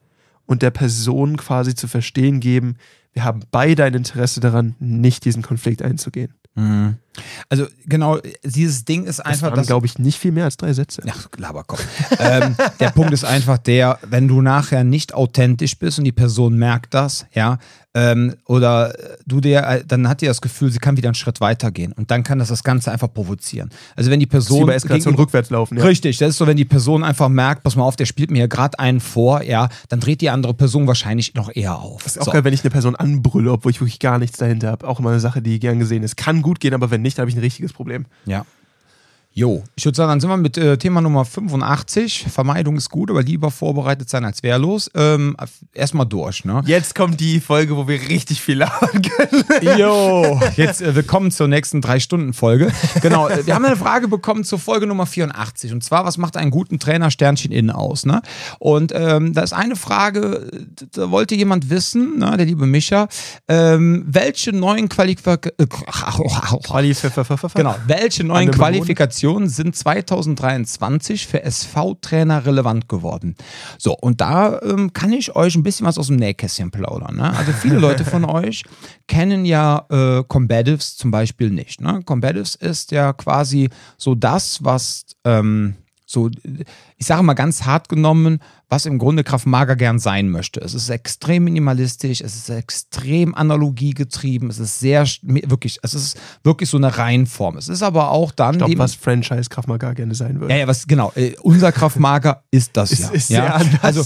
und der Person quasi zu verstehen geben, wir haben beide ein Interesse daran, nicht diesen Konflikt einzugehen. Mhm. Also genau, dieses Ding ist Das einfach, waren, dass glaube ich, nicht viel mehr als drei Sätze. Ach, Laberkopf. ähm, der Punkt ist einfach der, wenn du nachher nicht authentisch bist und die Person merkt das, ja, ähm, oder du dir, äh, dann hat die das Gefühl, sie kann wieder einen Schritt weitergehen und dann kann das das Ganze einfach provozieren. Also wenn die Das Person bei Eskalation gegenüber- rückwärts laufen. Ja. Richtig, das ist so, wenn die Person einfach merkt, pass mal auf, der spielt mir hier gerade einen vor, ja, dann dreht die andere Person wahrscheinlich noch eher auf. Das ist auch So. geil, wenn ich eine Person anbrülle, obwohl ich wirklich gar nichts dahinter habe. Auch immer eine Sache, die gern gesehen ist. Kann gut gehen, aber wenn nicht, habe ich ein richtiges Problem. Ja. Jo, ich würde sagen, dann sind wir mit äh, Thema Nummer 85. Vermeidung ist gut, aber lieber vorbereitet sein als wehrlos. Ähm, Erstmal durch, ne? Jetzt kommt die Folge, wo wir richtig viel labern können. Jo, jetzt äh, willkommen zur nächsten Drei-Stunden-Folge. Genau, äh, wir haben eine Frage bekommen zur Folge Nummer 84. Und zwar, was macht einen guten Trainer Sternchen innen aus? Ne? Und ähm, da ist eine Frage, äh, da wollte jemand wissen, ne, der liebe Micha, ähm, welche neuen Qualifikationen. Genau. Welche neuen Anne Qualifikationen sind 2023 für SV-Trainer relevant geworden? So, und da ähm, kann ich euch ein bisschen was aus dem Nähkästchen plaudern. Ne? Also viele Leute von euch kennen ja äh, Combatives zum Beispiel nicht. Ne? Combatives ist ja quasi so das, was so, ich sage mal ganz hart genommen, was im Grunde Kraft Mager gern sein möchte. Es ist extrem minimalistisch, es ist extrem analogiegetrieben, es ist sehr, wirklich, es ist wirklich so eine Reihenform. Es ist aber auch dann. Ich die- was Franchise Kraft Maga gerne sein würde. ja, ja, was, genau. Äh, unser Kraftmager ist das Ist, ja. ist ja? Also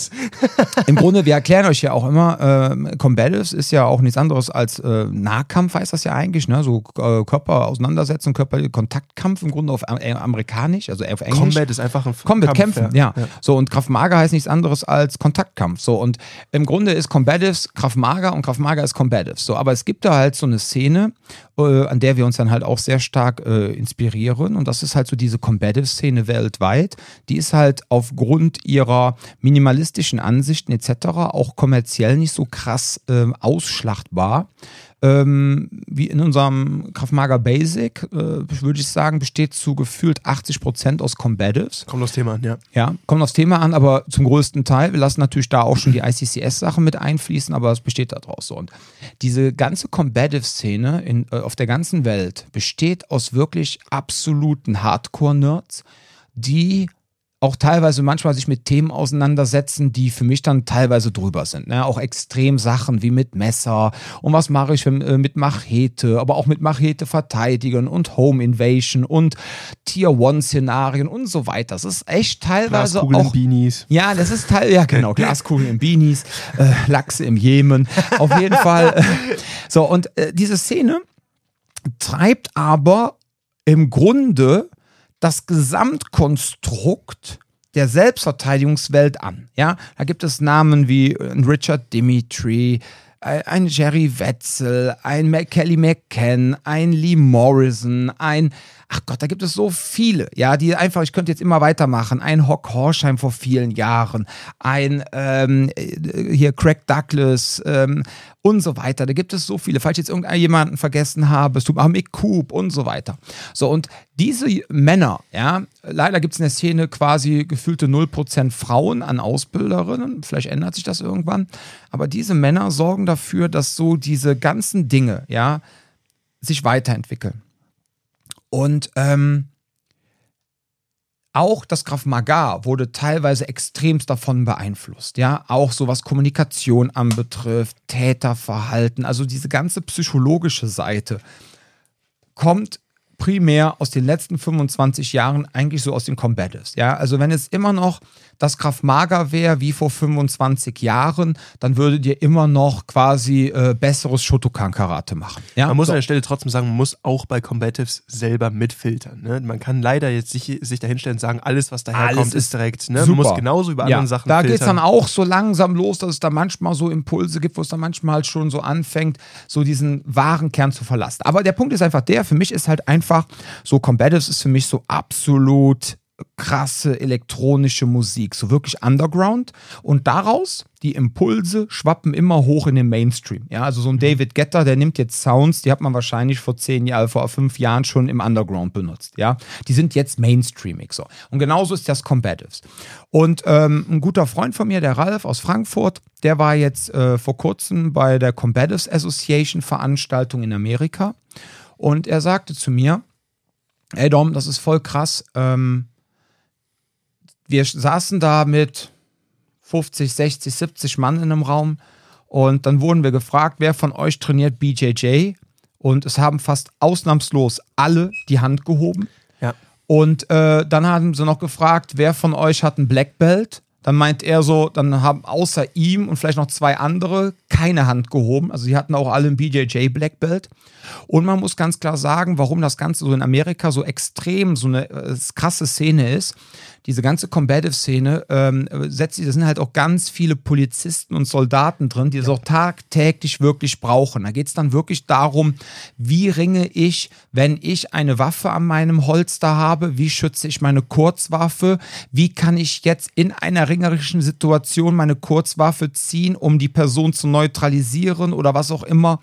im Grunde, wir erklären euch ja auch immer, ähm, Combatives ist ja auch nichts anderes als äh, Nahkampf, heißt das ja eigentlich, ne? So äh, Körper auseinandersetzen, Kontaktkampf im Grunde auf äh, amerikanisch, also auf Englisch. Combat ist einfach ein Combat Kampf, kämpfen, ja. So, und Krav Maga heißt nichts anderes als Kontaktkampf. So, und im Grunde ist Combatives Krav Maga und Krav Maga ist Combatives. So, aber es gibt da halt so eine Szene, äh, an der wir uns dann halt auch sehr stark äh, inspirieren. Und das ist halt so diese Combative-Szene weltweit. Die ist halt aufgrund ihrer minimalistischen Ansichten etc. auch kommerziell nicht so krass ähm, ausschlachtbar. Ähm, wie in unserem Krav Maga Basic, äh, würde ich sagen, besteht zu gefühlt 80% aus Combatives. Kommt aufs Thema an, ja. Ja, kommt aufs Thema an, aber zum größten Teil. Wir lassen natürlich da auch schon die ICCS-Sachen mit einfließen, aber es besteht daraus so. Und diese ganze Combative-Szene äh, auf der ganzen Welt besteht aus wirklich absoluten Hardcore-Nerds, die auch teilweise manchmal sich mit Themen auseinandersetzen, die für mich dann teilweise drüber sind. Ne? Auch extrem Sachen wie mit Messer und was mache ich äh, mit Machete, aber auch mit Machete verteidigen und Home Invasion und Tier One Szenarien und so weiter. Das ist echt teilweise Glaskugeln, auch Beanies. ja, das ist Teil, ja genau, Glaskugeln im Beanies, äh, Lachse im Jemen, auf jeden Fall. Äh, so, und äh, diese Szene treibt aber im Grunde das Gesamtkonstrukt der Selbstverteidigungswelt an. Ja, da gibt es Namen wie Richard Dimitri, ein Jerry Wetzel, ein Kelly McCann, ein Lee Morrison, ein ach Gott, da gibt es so viele, ja, die einfach, ich könnte jetzt immer weitermachen. Ein Hock Horsheim vor vielen Jahren, ein ähm, hier Craig Douglas ähm, und so weiter. Da gibt es so viele. Falls ich jetzt irgendjemanden vergessen habe, es tut mir Mick Coop und so weiter. So, und diese Männer, ja, leider gibt es in der Szene quasi gefühlte 0% Frauen an Ausbilderinnen. Vielleicht ändert sich das irgendwann. Aber diese Männer sorgen dafür, dass so diese ganzen Dinge, ja, sich weiterentwickeln. Und ähm, auch das Graf Maga wurde teilweise extremst davon beeinflusst. Ja, auch so was Kommunikation anbetrifft, Täterverhalten, also diese ganze psychologische Seite kommt primär aus den letzten 25 Jahren eigentlich so aus den Combatives. Ja, also wenn es immer noch das Kraft Mager wäre wie vor 25 Jahren, dann würdet ihr immer noch quasi äh, besseres Shotokan-Karate machen. Ja? Man muss so. an der Stelle trotzdem sagen, man muss auch bei Combatives selber mitfiltern. Ne? Man kann leider jetzt sich, sich dahinstellen und sagen, alles, was daherkommt, ist direkt. Ne? Man muss genauso über ja, andere Sachen Da geht es dann auch so langsam los, dass es da manchmal so Impulse gibt, wo es dann manchmal halt schon so anfängt, so diesen wahren Kern zu verlassen. Aber der Punkt ist einfach der, für mich ist halt einfach so Combatives ist für mich so absolut krasse elektronische Musik, so wirklich Underground. Und daraus, die Impulse schwappen immer hoch in den Mainstream. Ja, also so ein David Getter, der nimmt jetzt Sounds, die hat man wahrscheinlich vor zehn Jahren, vor fünf Jahren schon im Underground benutzt. Ja, die sind jetzt Mainstreamig so. Und genauso ist das Combatives. Und ähm, ein guter Freund von mir, der Ralf aus Frankfurt, der war jetzt äh, vor kurzem bei der Combatives Association Veranstaltung in Amerika. Und er sagte zu mir, ey Dom, das ist voll krass. Ähm, wir saßen da mit 50, 60, 70 Mann in einem Raum und dann wurden wir gefragt, wer von euch trainiert BJJ? Und es haben fast ausnahmslos alle die Hand gehoben. Ja. Und äh, dann haben sie noch gefragt, wer von euch hat ein Black Belt? Dann meint er so, dann haben außer ihm und vielleicht noch zwei andere keine Hand gehoben. Also sie hatten auch alle ein BJJ Black Belt. Und man muss ganz klar sagen, warum das Ganze so in Amerika so extrem so eine äh, krasse Szene ist diese ganze Combative-Szene ähm, setzt, da sind halt auch ganz viele Polizisten und Soldaten drin, die das auch tagtäglich wirklich brauchen. Da geht es dann wirklich darum, wie ringe ich, wenn ich eine Waffe an meinem Holster habe, wie schütze ich meine Kurzwaffe, wie kann ich jetzt in einer ringerischen Situation meine Kurzwaffe ziehen, um die Person zu neutralisieren oder was auch immer.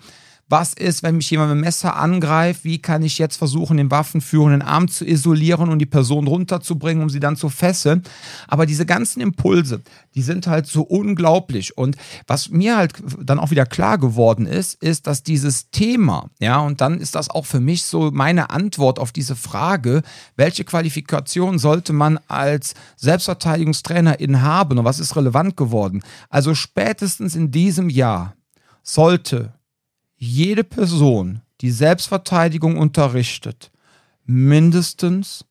Was ist, wenn mich jemand mit dem Messer angreift? Wie kann ich jetzt versuchen, den waffenführenden Arm zu isolieren und die Person runterzubringen, um sie dann zu fesseln? Aber diese ganzen Impulse, die sind halt so unglaublich. Und was mir halt dann auch wieder klar geworden ist, ist, dass dieses Thema, ja, und dann ist das auch für mich so meine Antwort auf diese Frage, welche Qualifikation sollte man als Selbstverteidigungstrainerin haben und was ist relevant geworden? Also spätestens in diesem Jahr sollte jede Person, die Selbstverteidigung unterrichtet, mindestens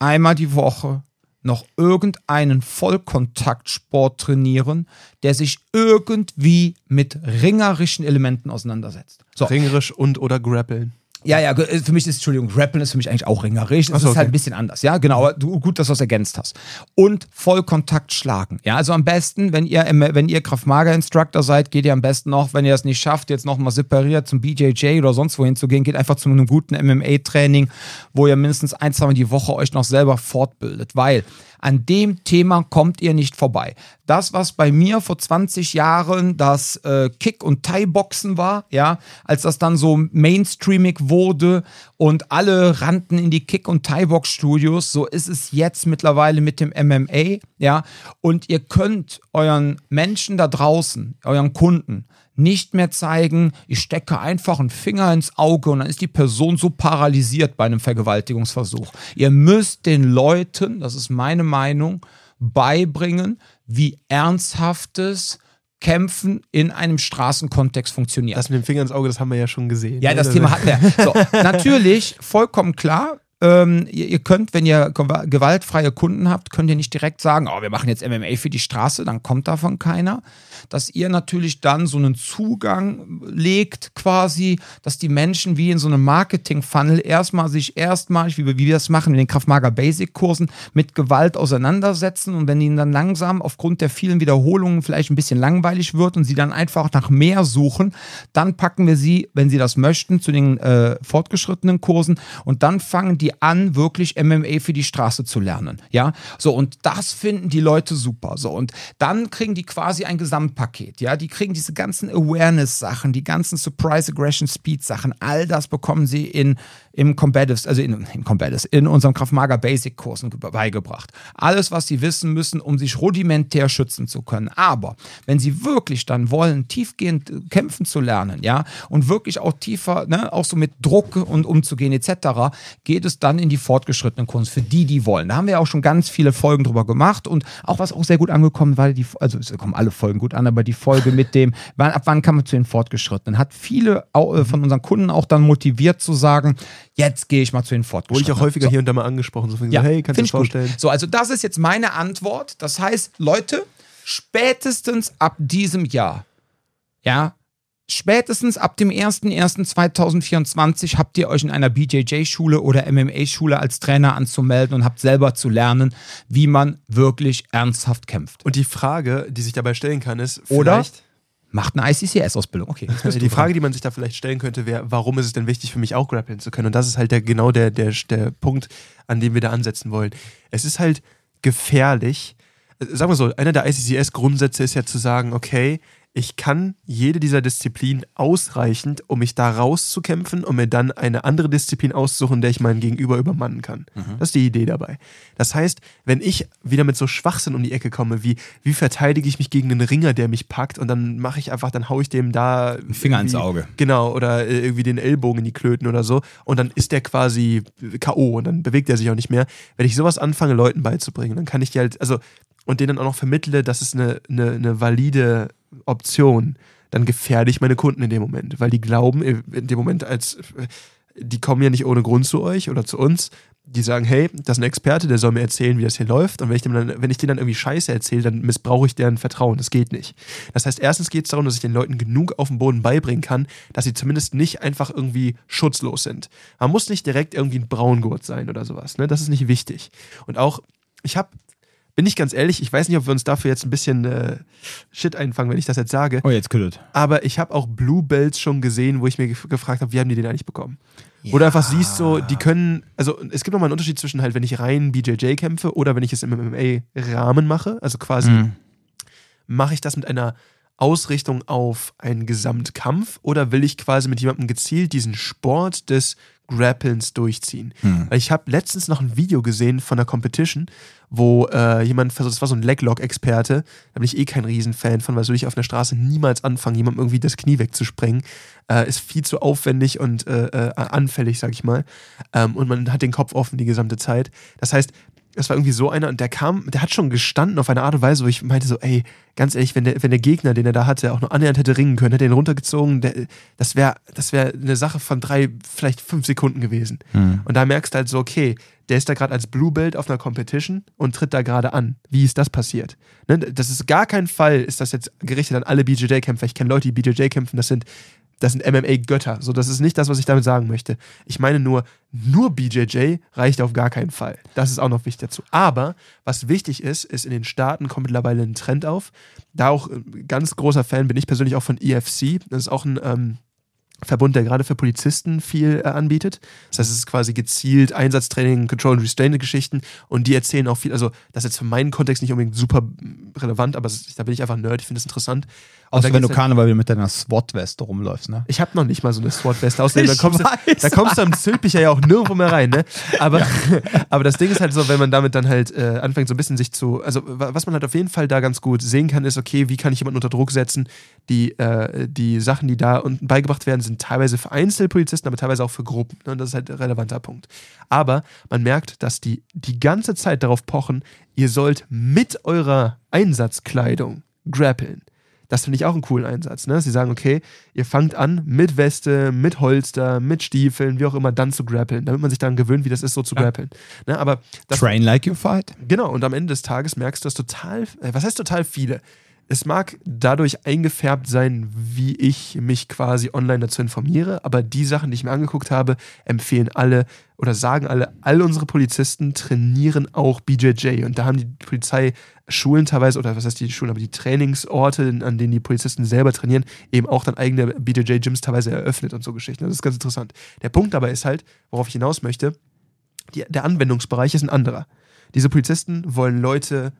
einmal die Woche noch irgendeinen Vollkontaktsport trainieren, der sich irgendwie mit ringerischen Elementen auseinandersetzt. So. Ringerisch und oder grappeln. Ja, ja, äh, für mich ist, Entschuldigung, Rappeln ist für mich eigentlich auch ringerisch. Das so, ist halt ein bisschen anders. Ja, genau. Aber du, gut, dass du das ergänzt hast. Und Vollkontakt schlagen. Ja, also am besten, wenn ihr, wenn ihr Kraftmager-Instructor seid, geht ihr am besten noch, wenn ihr es nicht schafft, jetzt nochmal separiert zum BJJ oder sonst wohin zu gehen, geht einfach zu einem guten MMA-Training, wo ihr mindestens ein, zwei Mal die Woche euch noch selber fortbildet. Weil an dem Thema kommt ihr nicht vorbei. Das, was bei mir vor 20 Jahren das äh, Kick- und Thai-Boxen war, ja, als das dann so mainstreamig wurde und alle rannten in die Kick- und Thai-Box-Studios, so ist es jetzt mittlerweile mit dem MMA, ja. Und ihr könnt euren Menschen da draußen, euren Kunden, nicht mehr zeigen, ich stecke einfach einen Finger ins Auge und dann ist die Person so paralysiert bei einem Vergewaltigungsversuch. Ihr müsst den Leuten, das ist meine Meinung, beibringen, wie ernsthaftes Kämpfen in einem Straßenkontext funktioniert. Das mit dem Finger ins Auge, das haben wir ja schon gesehen. Ja, ne? das Thema hatten wir. So, natürlich, vollkommen klar, ähm, ihr, ihr, könnt, wenn ihr gewaltfreie Kunden habt, könnt ihr nicht direkt sagen, oh, wir machen jetzt MMA für die Straße, dann kommt davon keiner. Dass ihr natürlich dann so einen Zugang legt, quasi, dass die Menschen wie in so einem Marketing-Funnel erstmal sich erstmalig, wie, wie wir das machen in den Kraftmager Basic-Kursen, mit Gewalt auseinandersetzen und wenn ihnen dann langsam aufgrund der vielen Wiederholungen vielleicht ein bisschen langweilig wird und sie dann einfach nach mehr suchen, dann packen wir sie, wenn sie das möchten, zu den äh, fortgeschrittenen Kursen und dann fangen die an, wirklich MMA für die Straße zu lernen. Ja, so und das finden die Leute super. So und dann kriegen die quasi ein Gesamtpaket. Ja, die kriegen diese ganzen Awareness-Sachen, die ganzen Surprise Aggression Speed Sachen, all das bekommen sie in im Combatives, also in, in Combatives, in unserem Kraftmager Basic Kursen beigebracht. Alles, was sie wissen müssen, um sich rudimentär schützen zu können. Aber wenn sie wirklich dann wollen, tiefgehend kämpfen zu lernen, ja, und wirklich auch tiefer, ne, auch so mit Druck und umzugehen etc., geht es dann in die fortgeschrittenen Kunst für die, die wollen. Da haben wir auch schon ganz viele Folgen drüber gemacht und auch was auch sehr gut angekommen war, die, also es kommen alle Folgen gut an, aber die Folge mit dem, wann, ab wann kann man zu den Fortgeschrittenen, hat viele äh, von unseren Kunden auch dann motiviert zu sagen, jetzt gehe ich mal zu den Fortgeschrittenen. Wurde ich auch häufiger so. hier und da mal angesprochen, so, ja, so hey, kannst du dir vorstellen? Gut. So, also das ist jetzt meine Antwort. Das heißt, Leute, spätestens ab diesem Jahr, ja, spätestens ab dem 01.01.2024 habt ihr euch in einer BJJ-Schule oder MMA-Schule als Trainer anzumelden und habt selber zu lernen, wie man wirklich ernsthaft kämpft. Und die Frage, die sich dabei stellen kann, ist, oder macht eine ICCS-Ausbildung. Okay. Die Frage, die man sich da vielleicht stellen könnte, wäre, warum ist es denn wichtig für mich auch grappeln zu können? Und das ist halt der, genau der, der, der Punkt, an dem wir da ansetzen wollen. Es ist halt gefährlich. Äh, sagen wir so, einer der ICCS-Grundsätze ist ja zu sagen, okay, ich kann jede dieser Disziplinen ausreichend, um mich da rauszukämpfen und mir dann eine andere Disziplin aussuchen, der ich meinen Gegenüber übermannen kann. Mhm. Das ist die Idee dabei. Das heißt, wenn ich wieder mit so Schwachsinn um die Ecke komme, wie, wie verteidige ich mich gegen einen Ringer, der mich packt und dann mache ich einfach, dann haue ich dem da. Einen Finger ins Auge. Genau, oder äh, irgendwie den Ellbogen in die Klöten oder so und dann ist der quasi K.O. und dann bewegt er sich auch nicht mehr. Wenn ich sowas anfange, Leuten beizubringen, dann kann ich die halt, also, und denen dann auch noch vermittle, dass es eine, eine, eine valide Option, dann gefährde ich meine Kunden in dem Moment, weil die glauben in dem Moment als die kommen ja nicht ohne Grund zu euch oder zu uns. Die sagen, hey, das ist ein Experte, der soll mir erzählen, wie das hier läuft. Und wenn ich dem dann, wenn ich denen dann irgendwie Scheiße erzähle, dann missbrauche ich deren Vertrauen. Das geht nicht. Das heißt, erstens geht es darum, dass ich den Leuten genug auf dem Boden beibringen kann, dass sie zumindest nicht einfach irgendwie schutzlos sind. Man muss nicht direkt irgendwie ein Braungurt sein oder sowas. Ne? Das ist nicht wichtig. Und auch, ich habe bin ich ganz ehrlich, ich weiß nicht, ob wir uns dafür jetzt ein bisschen äh, Shit einfangen, wenn ich das jetzt sage. Oh, jetzt kühlt. Aber ich habe auch Blue Bells schon gesehen, wo ich mir gef gefragt habe, wie haben die den eigentlich bekommen? Ja. Oder einfach siehst so, die können, also es gibt nochmal einen Unterschied zwischen halt, wenn ich rein BJJ kämpfe oder wenn ich es im MMA-Rahmen mache. Also quasi mhm. mache ich das mit einer Ausrichtung auf einen Gesamtkampf oder will ich quasi mit jemandem gezielt diesen Sport des Grappelns durchziehen? Hm. Ich habe letztens noch ein Video gesehen von der Competition, wo äh, jemand, das war so ein Leglock-Experte, da bin ich eh kein Riesenfan von, weil so ich auf der Straße niemals anfangen, jemandem irgendwie das Knie wegzusprengen. Äh, ist viel zu aufwendig und äh, äh, anfällig, sag ich mal. Ähm, und man hat den Kopf offen die gesamte Zeit. Das heißt, es war irgendwie so einer und der kam, der hat schon gestanden auf eine Art und Weise, wo ich meinte so, ey, ganz ehrlich, wenn der, wenn der Gegner, den er da hatte, auch nur annähernd hätte ringen können, hätte ihn runtergezogen, der, das wäre das wär eine Sache von drei, vielleicht fünf Sekunden gewesen. Mhm. Und da merkst du halt so, okay, der ist da gerade als Blue Belt auf einer Competition und tritt da gerade an. Wie ist das passiert? Ne? Das ist gar kein Fall, ist das jetzt gerichtet an alle BJJ-Kämpfer. Ich kenne Leute, die BJJ kämpfen, das sind das sind MMA-Götter. So, das ist nicht das, was ich damit sagen möchte. Ich meine nur, nur BJJ reicht auf gar keinen Fall. Das ist auch noch wichtig dazu. Aber was wichtig ist, ist, in den Staaten kommt mittlerweile ein Trend auf. Da auch äh, ganz großer Fan bin ich persönlich auch von EFC. Das ist auch ein ähm, Verbund, der gerade für Polizisten viel äh, anbietet. Das heißt, es ist quasi gezielt Einsatztraining, Control and Restraint Geschichten und die erzählen auch viel, also das ist jetzt für meinen Kontext nicht unbedingt super relevant, aber ist, da bin ich einfach Nerd, ich finde es interessant. Außer wenn du Karneval wieder mit deiner SWAT-Weste rumläufst, ne? Ich habe noch nicht mal so eine SWAT-Weste. Außerdem, da kommst, du, da kommst du am Zülpicher ja auch nirgendwo mehr rein, ne? Aber, ja. aber das Ding ist halt so, wenn man damit dann halt äh, anfängt, so ein bisschen sich zu. Also, was man halt auf jeden Fall da ganz gut sehen kann, ist, okay, wie kann ich jemanden unter Druck setzen? Die, äh, die Sachen, die da unten beigebracht werden, sind teilweise für Einzelpolizisten, aber teilweise auch für Gruppen. Ne? Und das ist halt ein relevanter Punkt. Aber man merkt, dass die die ganze Zeit darauf pochen, ihr sollt mit eurer Einsatzkleidung grappeln Das finde ich auch einen coolen Einsatz. Ne? Sie sagen, okay, ihr fangt an mit Weste, mit Holster, mit Stiefeln, wie auch immer, dann zu grappeln, damit man sich daran gewöhnt, wie das ist, so zu Ja. grappeln. Ne? Aber das, Train like you fight. Genau, und am Ende des Tages merkst du, dass total, äh, was heißt total viele? Es mag dadurch eingefärbt sein, wie ich mich quasi online dazu informiere, aber die Sachen, die ich mir angeguckt habe, empfehlen alle oder sagen alle, all unsere Polizisten trainieren auch BJJ und da haben die Polizeischulen teilweise, oder was heißt die Schulen, aber die Trainingsorte, an denen die Polizisten selber trainieren, eben auch dann eigene BJJ-Gyms teilweise eröffnet und so Geschichten. Das ist ganz interessant. Der Punkt dabei ist halt, worauf ich hinaus möchte, die, der Anwendungsbereich ist ein anderer. Diese Polizisten wollen Leute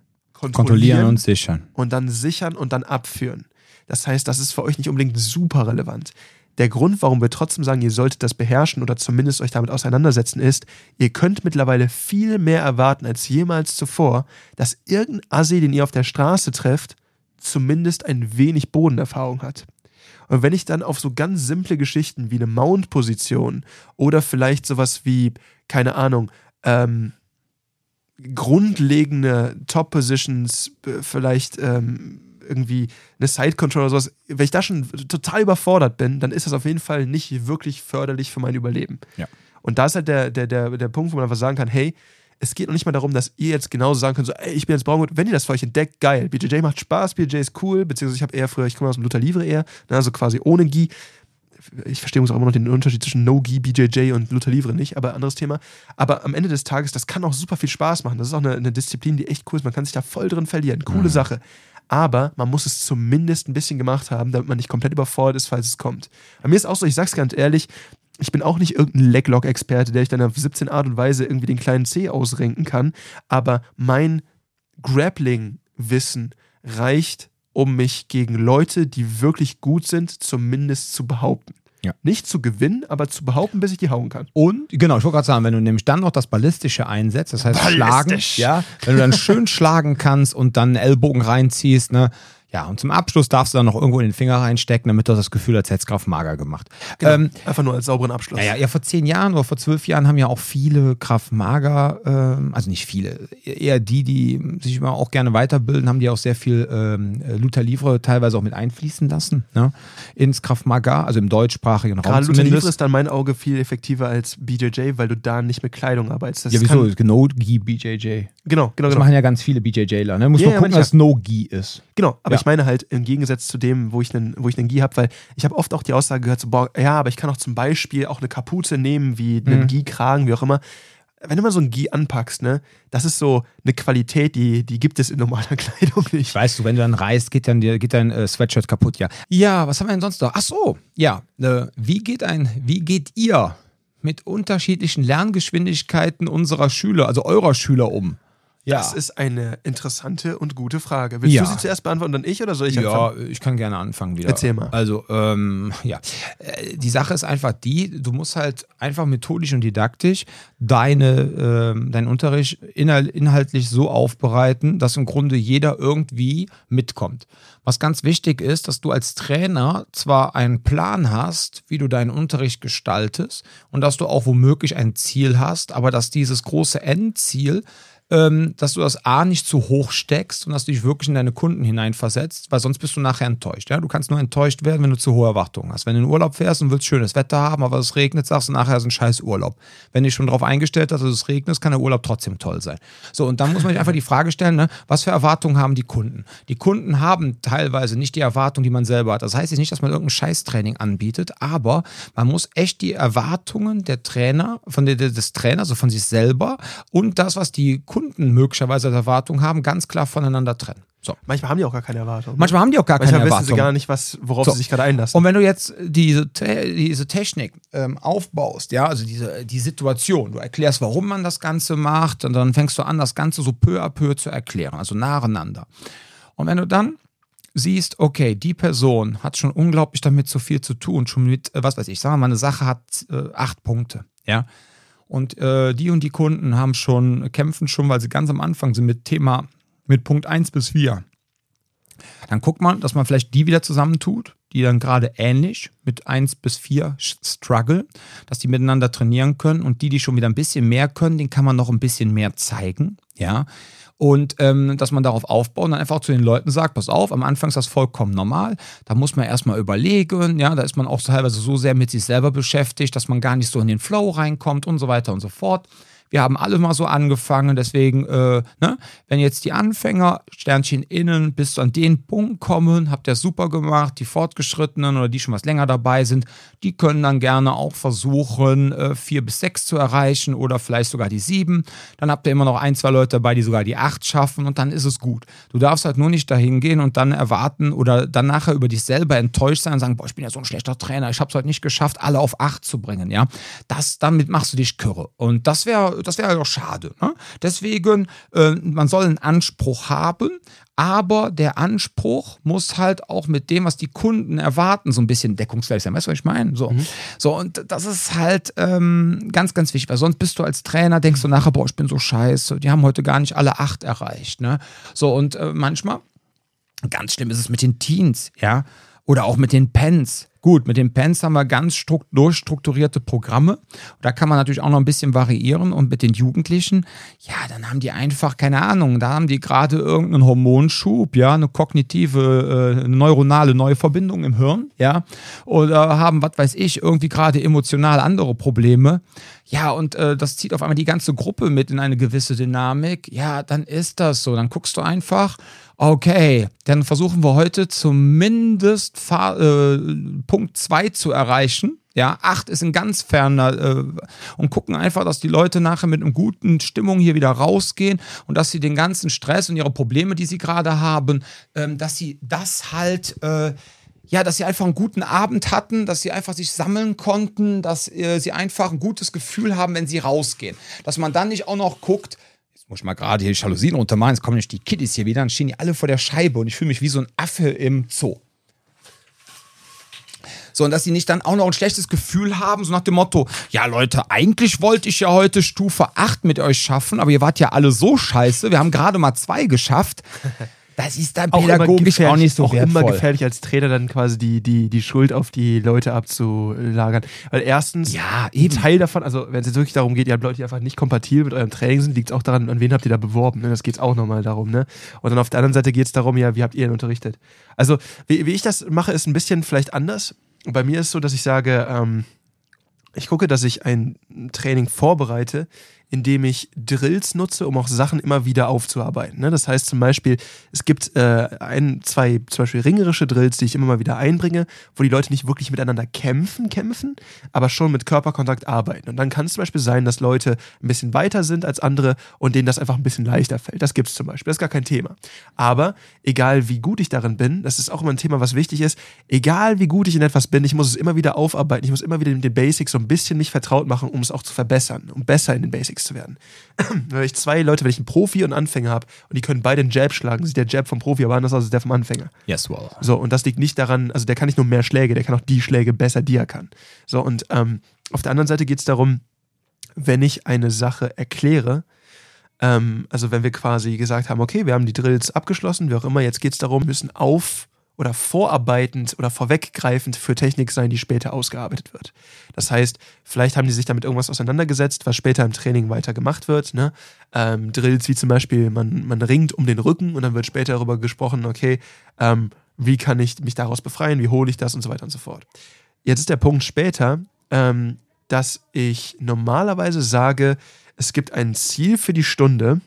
kontrollieren, Kontrollieren und sichern. und dann sichern und dann abführen. Das heißt, das ist für euch nicht unbedingt super relevant. Der Grund, warum wir trotzdem sagen, ihr solltet das beherrschen oder zumindest euch damit auseinandersetzen, ist, ihr könnt mittlerweile viel mehr erwarten als jemals zuvor, dass irgendein Assi, den ihr auf der Straße trefft, zumindest ein wenig Bodenerfahrung hat. Und wenn ich dann auf so ganz simple Geschichten wie eine Mount-Position oder vielleicht sowas wie, keine Ahnung, ähm, grundlegende Top-Positions, äh, vielleicht ähm, irgendwie eine Side-Control oder sowas, wenn ich da schon total überfordert bin, dann ist das auf jeden Fall nicht wirklich förderlich für mein Überleben. Ja. Und da ist halt der, der, der, der Punkt, wo man einfach sagen kann, hey, es geht noch nicht mal darum, dass ihr jetzt genauso sagen könnt, so, ey, ich bin jetzt Braungut, wenn ihr das für euch entdeckt, geil. BJJ macht Spaß, BJJ ist cool, beziehungsweise ich habe eher früher, ich komme aus dem Luther Livre eher, ne, also quasi ohne Gi. Ich verstehe uns auch immer noch den Unterschied zwischen No-Gi, BJJ und Luther Livre nicht, aber anderes Thema. Aber am Ende des Tages, das kann auch super viel Spaß machen. Das ist auch eine, eine Disziplin, die echt cool ist. Man kann sich da voll drin verlieren. Coole Sache. Aber man muss es zumindest ein bisschen gemacht haben, damit man nicht komplett überfordert ist, falls es kommt. Bei mir ist auch so, ich sag's ganz ehrlich, ich bin auch nicht irgendein Leglock-Experte, der ich dann auf 17 Art und Weise irgendwie den kleinen C ausrenken kann, aber mein Grappling-Wissen reicht, um mich gegen Leute, die wirklich gut sind, zumindest zu behaupten. Ja. Nicht zu gewinnen, aber zu behaupten, bis ich die hauen kann. Und, genau, ich wollte gerade sagen, wenn du nämlich dann noch das Ballistische einsetzt, das heißt schlagen, ja, wenn du dann schön schlagen kannst und dann einen Ellbogen reinziehst, ne, ja, und zum Abschluss darfst du dann noch irgendwo in den Finger reinstecken, damit du das Gefühl hast, hättest Kraft mager gemacht. Ähm, Einfach nur als sauberen Abschluss. ja, ja, ja, vor zehn Jahren oder vor zwölf Jahren haben ja auch viele Kraftmager, ähm, also nicht viele, eher die, die sich immer auch gerne weiterbilden, haben die auch sehr viel ähm, Luther Livre teilweise auch mit einfließen lassen, ne, ins Kraftmagar, also im deutschsprachigen Raum Gerade Luther Livre ist dann mein Auge viel effektiver als BJJ, weil du da nicht mit Kleidung arbeitest. Das Ja, wieso? No-Gi BJJ. Genau, genau, Das genau. machen ja ganz viele BJJler. Ne? Muss Ja, man gucken, dass No-Gi ist. Genau, aber Ja. Ich meine halt im Gegensatz zu dem, wo ich einen, wo ich einen Gi habe, weil ich habe oft auch die Aussage gehört, so, boah, ja, aber ich kann auch zum Beispiel auch eine Kapuze nehmen, wie einen Mhm. Gi-Kragen, wie auch immer. Wenn du mal so ein Gi anpackst, ne, das ist so eine Qualität, die, die gibt es in normaler Kleidung nicht. Weißt du, wenn du dann reist, geht, dann, dir- geht dein äh, Sweatshirt kaputt, ja. Ja, was haben wir denn sonst noch? Ach so, ja. Äh, wie, geht ein, wie geht ihr mit unterschiedlichen Lerngeschwindigkeiten unserer Schüler, also eurer Schüler um? Ja. Das ist eine interessante und gute Frage. Willst Ja. du sie zuerst beantworten, dann ich oder soll ich Ja, anfangen? ich kann gerne anfangen wieder. Erzähl mal. Also, ähm, ja. Äh, Die Sache ist einfach die, du musst halt einfach methodisch und didaktisch deine, ähm, deinen Unterricht inhal- inhaltlich so aufbereiten, dass im Grunde jeder irgendwie mitkommt. Was ganz wichtig ist, dass du als Trainer zwar einen Plan hast, wie du deinen Unterricht gestaltest und dass du auch womöglich ein Ziel hast, aber dass dieses große Endziel dass du das A nicht zu hoch steckst und dass du dich wirklich in deine Kunden hineinversetzt, weil sonst bist du nachher enttäuscht. Ja? Du kannst nur enttäuscht werden, wenn du zu hohe Erwartungen hast. Wenn du in Urlaub fährst und willst schönes Wetter haben, aber es regnet, sagst du nachher ist ein scheiß Urlaub. Wenn du dich schon darauf eingestellt hast, dass es regnet, kann der Urlaub trotzdem toll sein. So, und dann muss man sich einfach die Frage stellen, ne, was für Erwartungen haben die Kunden? Die Kunden haben teilweise nicht die Erwartungen, die man selber hat. Das heißt jetzt nicht, dass man irgendein Scheißtraining anbietet, aber man muss echt die Erwartungen der Trainer, von der, des Trainers, also von sich selber und das, was die Kunden möglicherweise als Erwartung haben, ganz klar voneinander trennen. So. Manchmal haben die auch gar keine Erwartung. Manchmal haben die auch gar keine Manchmal wissen sie gar nicht, was, worauf So. sie sich gerade einlassen. Und wenn du jetzt diese, diese Technik ähm, aufbaust, ja, also diese die Situation, du erklärst, warum man das Ganze macht, und dann fängst du an, das Ganze so peu à peu zu erklären, also nacheinander. Und wenn du dann siehst, okay, die Person hat schon unglaublich damit so viel zu tun, schon mit, äh, was weiß ich, sagen wir mal, eine Sache hat äh, acht Punkte, ja. Und äh, die und die Kunden haben schon, kämpfen schon, weil sie ganz am Anfang sind mit Thema, mit Punkt 1 bis 4. Dann guckt man, dass man vielleicht die wieder zusammentut, die dann gerade ähnlich mit 1 bis 4 struggle, dass die miteinander trainieren können und die, die schon wieder ein bisschen mehr können, den kann man noch ein bisschen mehr zeigen, ja. Und ähm, dass man darauf aufbaut und dann einfach zu den Leuten sagt, pass auf, am Anfang ist das vollkommen normal. Da muss man erstmal überlegen, ja, da ist man auch teilweise so sehr mit sich selber beschäftigt, dass man gar nicht so in den Flow reinkommt und so weiter und so fort. Wir haben alle mal so angefangen, deswegen, äh, ne, wenn jetzt die Anfänger, Sternchen innen, bis an den Punkt kommen, habt ihr super gemacht, die Fortgeschrittenen oder die schon was länger dabei sind, die können dann gerne auch versuchen, äh, vier bis sechs zu erreichen oder vielleicht sogar die sieben. Dann habt ihr immer noch ein, zwei Leute dabei, die sogar die acht schaffen und dann ist es gut. Du darfst halt nur nicht dahin gehen und dann erwarten oder dann nachher über dich selber enttäuscht sein und sagen, boah, ich bin ja so ein schlechter Trainer, ich habe es heute nicht geschafft, alle auf acht zu bringen, ja. Das, damit machst du dich kürre. Und das wäre das wäre doch schade. Ne? Deswegen, äh, man soll einen Anspruch haben, aber der Anspruch muss halt auch mit dem, was die Kunden erwarten, so ein bisschen deckungsgleich sein. Weißt du, was ich meine? So, mhm. so und das ist halt ähm, ganz, ganz wichtig, weil sonst bist du als Trainer, denkst du nachher, boah, ich bin so scheiße, die haben heute gar nicht alle acht erreicht. Ne? So, und äh, manchmal, ganz schlimm ist es mit den Teens, ja, oder auch mit den Pens. Gut, mit den Pens haben wir ganz durchstrukturierte Programme. Da kann man natürlich auch noch ein bisschen variieren. Und mit den Jugendlichen, ja, dann haben die einfach, keine Ahnung, da haben die gerade irgendeinen Hormonschub, ja, eine kognitive, äh, neuronale neue Verbindung im Hirn, ja, oder haben, was weiß ich, irgendwie gerade emotional andere Probleme. Ja, und äh, das zieht auf einmal die ganze Gruppe mit in eine gewisse Dynamik. Ja, dann ist das so. Dann guckst du einfach, okay, dann versuchen wir heute zumindest Fahr äh, Punkt 2 zu erreichen. Ja, 8 ist ein ganz ferner äh, und gucken einfach, dass die Leute nachher mit einer guten Stimmung hier wieder rausgehen und dass sie den ganzen Stress und ihre Probleme, die sie gerade haben, ähm, dass sie das halt äh, ja, dass sie einfach einen guten Abend hatten, dass sie einfach sich sammeln konnten, dass äh, sie einfach ein gutes Gefühl haben, wenn sie rausgehen. Dass man dann nicht auch noch guckt, muss ich mal gerade hier die Jalousien runtermachen, jetzt kommen nicht die Kiddies hier wieder, dann stehen die alle vor der Scheibe und ich fühle mich wie so ein Affe im Zoo. So, und dass sie nicht dann auch noch ein schlechtes Gefühl haben, so nach dem Motto, ja Leute, eigentlich wollte ich ja heute Stufe 8 mit euch schaffen, aber ihr wart ja alle so scheiße, wir haben gerade mal zwei geschafft. Das ist dann pädagogisch auch, auch nicht so auch wertvoll. immer gefährlich als Trainer dann quasi die, die, die Schuld auf die Leute abzulagern. Weil erstens, ja, eben. Teil davon, also wenn es jetzt wirklich darum geht, ihr habt Leute, die einfach nicht kompatibel mit eurem Training sind, liegt es auch daran, an wen habt ihr da beworben. Ne? Das geht es auch nochmal darum. Ne? Und dann auf der anderen Seite geht es darum, ja, wie habt ihr ihn unterrichtet? Also, wie, wie ich das mache, ist ein bisschen vielleicht anders. Bei mir ist es so, dass ich sage, ähm, ich gucke, dass ich ein Training vorbereite, indem ich Drills nutze, um auch Sachen immer wieder aufzuarbeiten. Ne? Das heißt zum Beispiel, es gibt äh, ein, zwei zum Beispiel ringerische Drills, die ich immer mal wieder einbringe, wo die Leute nicht wirklich miteinander kämpfen, kämpfen, aber schon mit Körperkontakt arbeiten. Und dann kann es zum Beispiel sein, dass Leute ein bisschen weiter sind als andere und denen das einfach ein bisschen leichter fällt. Das gibt es zum Beispiel. Das ist gar kein Thema. Aber egal wie gut ich darin bin, das ist auch immer ein Thema, was wichtig ist, egal wie gut ich in etwas bin, ich muss es immer wieder aufarbeiten. Ich muss immer wieder mit den Basics so ein bisschen mich vertraut machen, um es auch zu verbessern, um besser in den Basics zu werden. wenn ich zwei Leute, wenn ich einen Profi und einen Anfänger habe und die können beide einen Jab schlagen, sieht der Jab vom Profi aber anders aus als der vom Anfänger. Yes, well. So, und das liegt nicht daran, also der kann nicht nur mehr Schläge, der kann auch die Schläge besser, die er kann. So, und ähm, auf der anderen Seite geht es darum, wenn ich eine Sache erkläre, ähm, also wenn wir quasi gesagt haben, okay, wir haben die Drills abgeschlossen, wie auch immer, jetzt geht es darum, müssen auf oder vorarbeitend oder vorweggreifend für Technik sein, die später ausgearbeitet wird. Das heißt, vielleicht haben die sich damit irgendwas auseinandergesetzt, was später im Training weiter gemacht wird. Ne? Ähm, Drills wie zum Beispiel, man, man ringt um den Rücken und dann wird später darüber gesprochen, okay, ähm, wie kann ich mich daraus befreien, wie hole ich das und so weiter und so fort. Jetzt ist der Punkt später, ähm, dass ich normalerweise sage, es gibt ein Ziel für die Stunde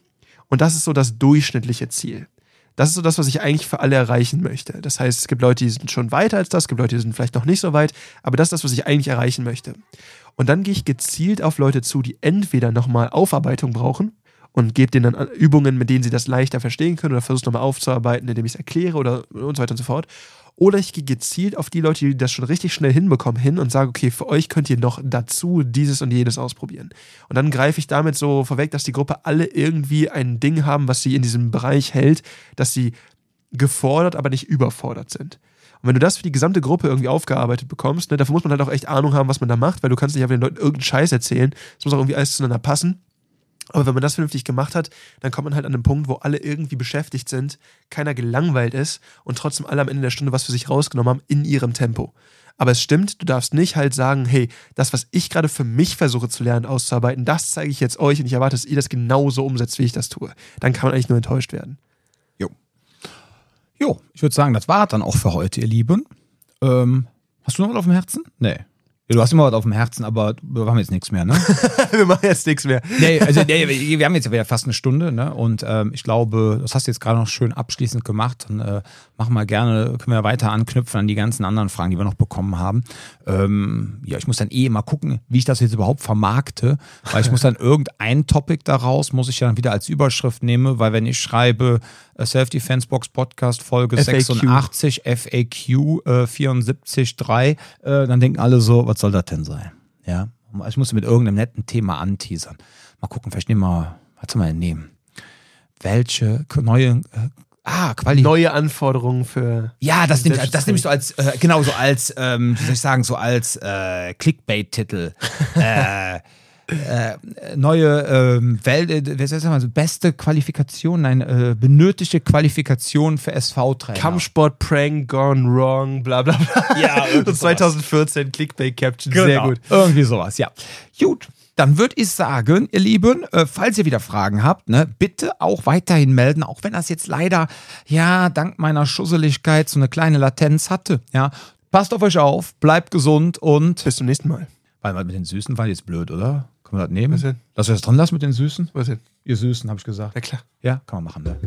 und das ist so das durchschnittliche Ziel. Das ist so das, was ich eigentlich für alle erreichen möchte. Das heißt, es gibt Leute, die sind schon weiter als das, es gibt Leute, die sind vielleicht noch nicht so weit, aber das ist das, was ich eigentlich erreichen möchte. Und dann gehe ich gezielt auf Leute zu, die entweder nochmal Aufarbeitung brauchen und gebe denen dann Übungen, mit denen sie das leichter verstehen können oder versuche nochmal aufzuarbeiten, indem ich es erkläre oder und so weiter und so fort. Oder ich gehe gezielt auf die Leute, die das schon richtig schnell hinbekommen, hin und sage, okay, für euch könnt ihr noch dazu dieses und jenes ausprobieren. Und dann greife ich damit so vorweg, dass die Gruppe alle irgendwie ein Ding haben, was sie in diesem Bereich hält, dass sie gefordert, aber nicht überfordert sind. Und wenn du das für die gesamte Gruppe irgendwie aufgearbeitet bekommst, ne, dafür muss man halt auch echt Ahnung haben, was man da macht, weil du kannst nicht einfach den Leuten irgendeinen Scheiß erzählen. Es muss auch irgendwie alles zueinander passen. Aber wenn man das vernünftig gemacht hat, dann kommt man halt an den Punkt, wo alle irgendwie beschäftigt sind, keiner gelangweilt ist und trotzdem alle am Ende der Stunde was für sich rausgenommen haben in ihrem Tempo. Aber es stimmt, du darfst nicht halt sagen, hey, das, was ich gerade für mich versuche zu lernen, auszuarbeiten, das zeige ich jetzt euch und ich erwarte, dass ihr das genauso umsetzt, wie ich das tue. Dann kann man eigentlich nur enttäuscht werden. Jo. Jo, ich würde sagen, das war dann auch für heute, ihr Lieben. Ähm, hast du noch was auf dem Herzen? Nee. Ja, du hast immer was auf dem Herzen, aber wir haben jetzt nichts mehr, ne? Wir machen jetzt nichts mehr. nee, also nee, wir haben jetzt wieder fast eine Stunde, ne? Und ähm, ich glaube, das hast du jetzt gerade noch schön abschließend gemacht. Und äh, machen wir gerne, können wir weiter anknüpfen an die ganzen anderen Fragen, die wir noch bekommen haben. Ähm, ja, ich muss dann eh mal gucken, wie ich das jetzt überhaupt vermarkte, weil ich muss dann irgendein Topic daraus, muss ich dann wieder als Überschrift nehmen, weil wenn ich schreibe Self-Defense Box Podcast Folge FAQ. 86 FAQ äh, 74.3, äh, dann denken alle so, was soll das denn sein? Ja, ich muss mit irgendeinem netten Thema anteasern. Mal gucken, vielleicht nehmen wir, was soll man denn nehmen? Welche neue, äh, ah, Quali Neue Anforderungen für. ja, das nehme ich, das nehme ich so als, äh, genau, so als, ähm, wie soll ich sagen, so als äh, Clickbait-Titel. äh, äh, neue ähm, Welt, äh, soll ich sagen, also beste Qualifikation, nein, äh, benötigte Qualifikation für SV-Trainer. Kampfsport Prank Gone Wrong, bla bla bla. Ja, irgendwie Und 2014 Clickbait Caption, Genau, sehr gut. Irgendwie sowas, ja. Gut. Dann würde ich sagen, ihr Lieben, äh, falls ihr wieder Fragen habt, ne, bitte auch weiterhin melden, auch wenn das jetzt leider, ja, dank meiner Schusseligkeit so eine kleine Latenz hatte. Ja, passt auf euch auf, bleibt gesund und. Bis zum nächsten Mal. Weil mit den Süßen war jetzt blöd, oder? Können wir das nehmen? Was denn? Lass wir das drin lassen mit den Süßen? Was denn? Ihr Süßen, habe ich gesagt. Na klar. Ja, kann man machen, ne?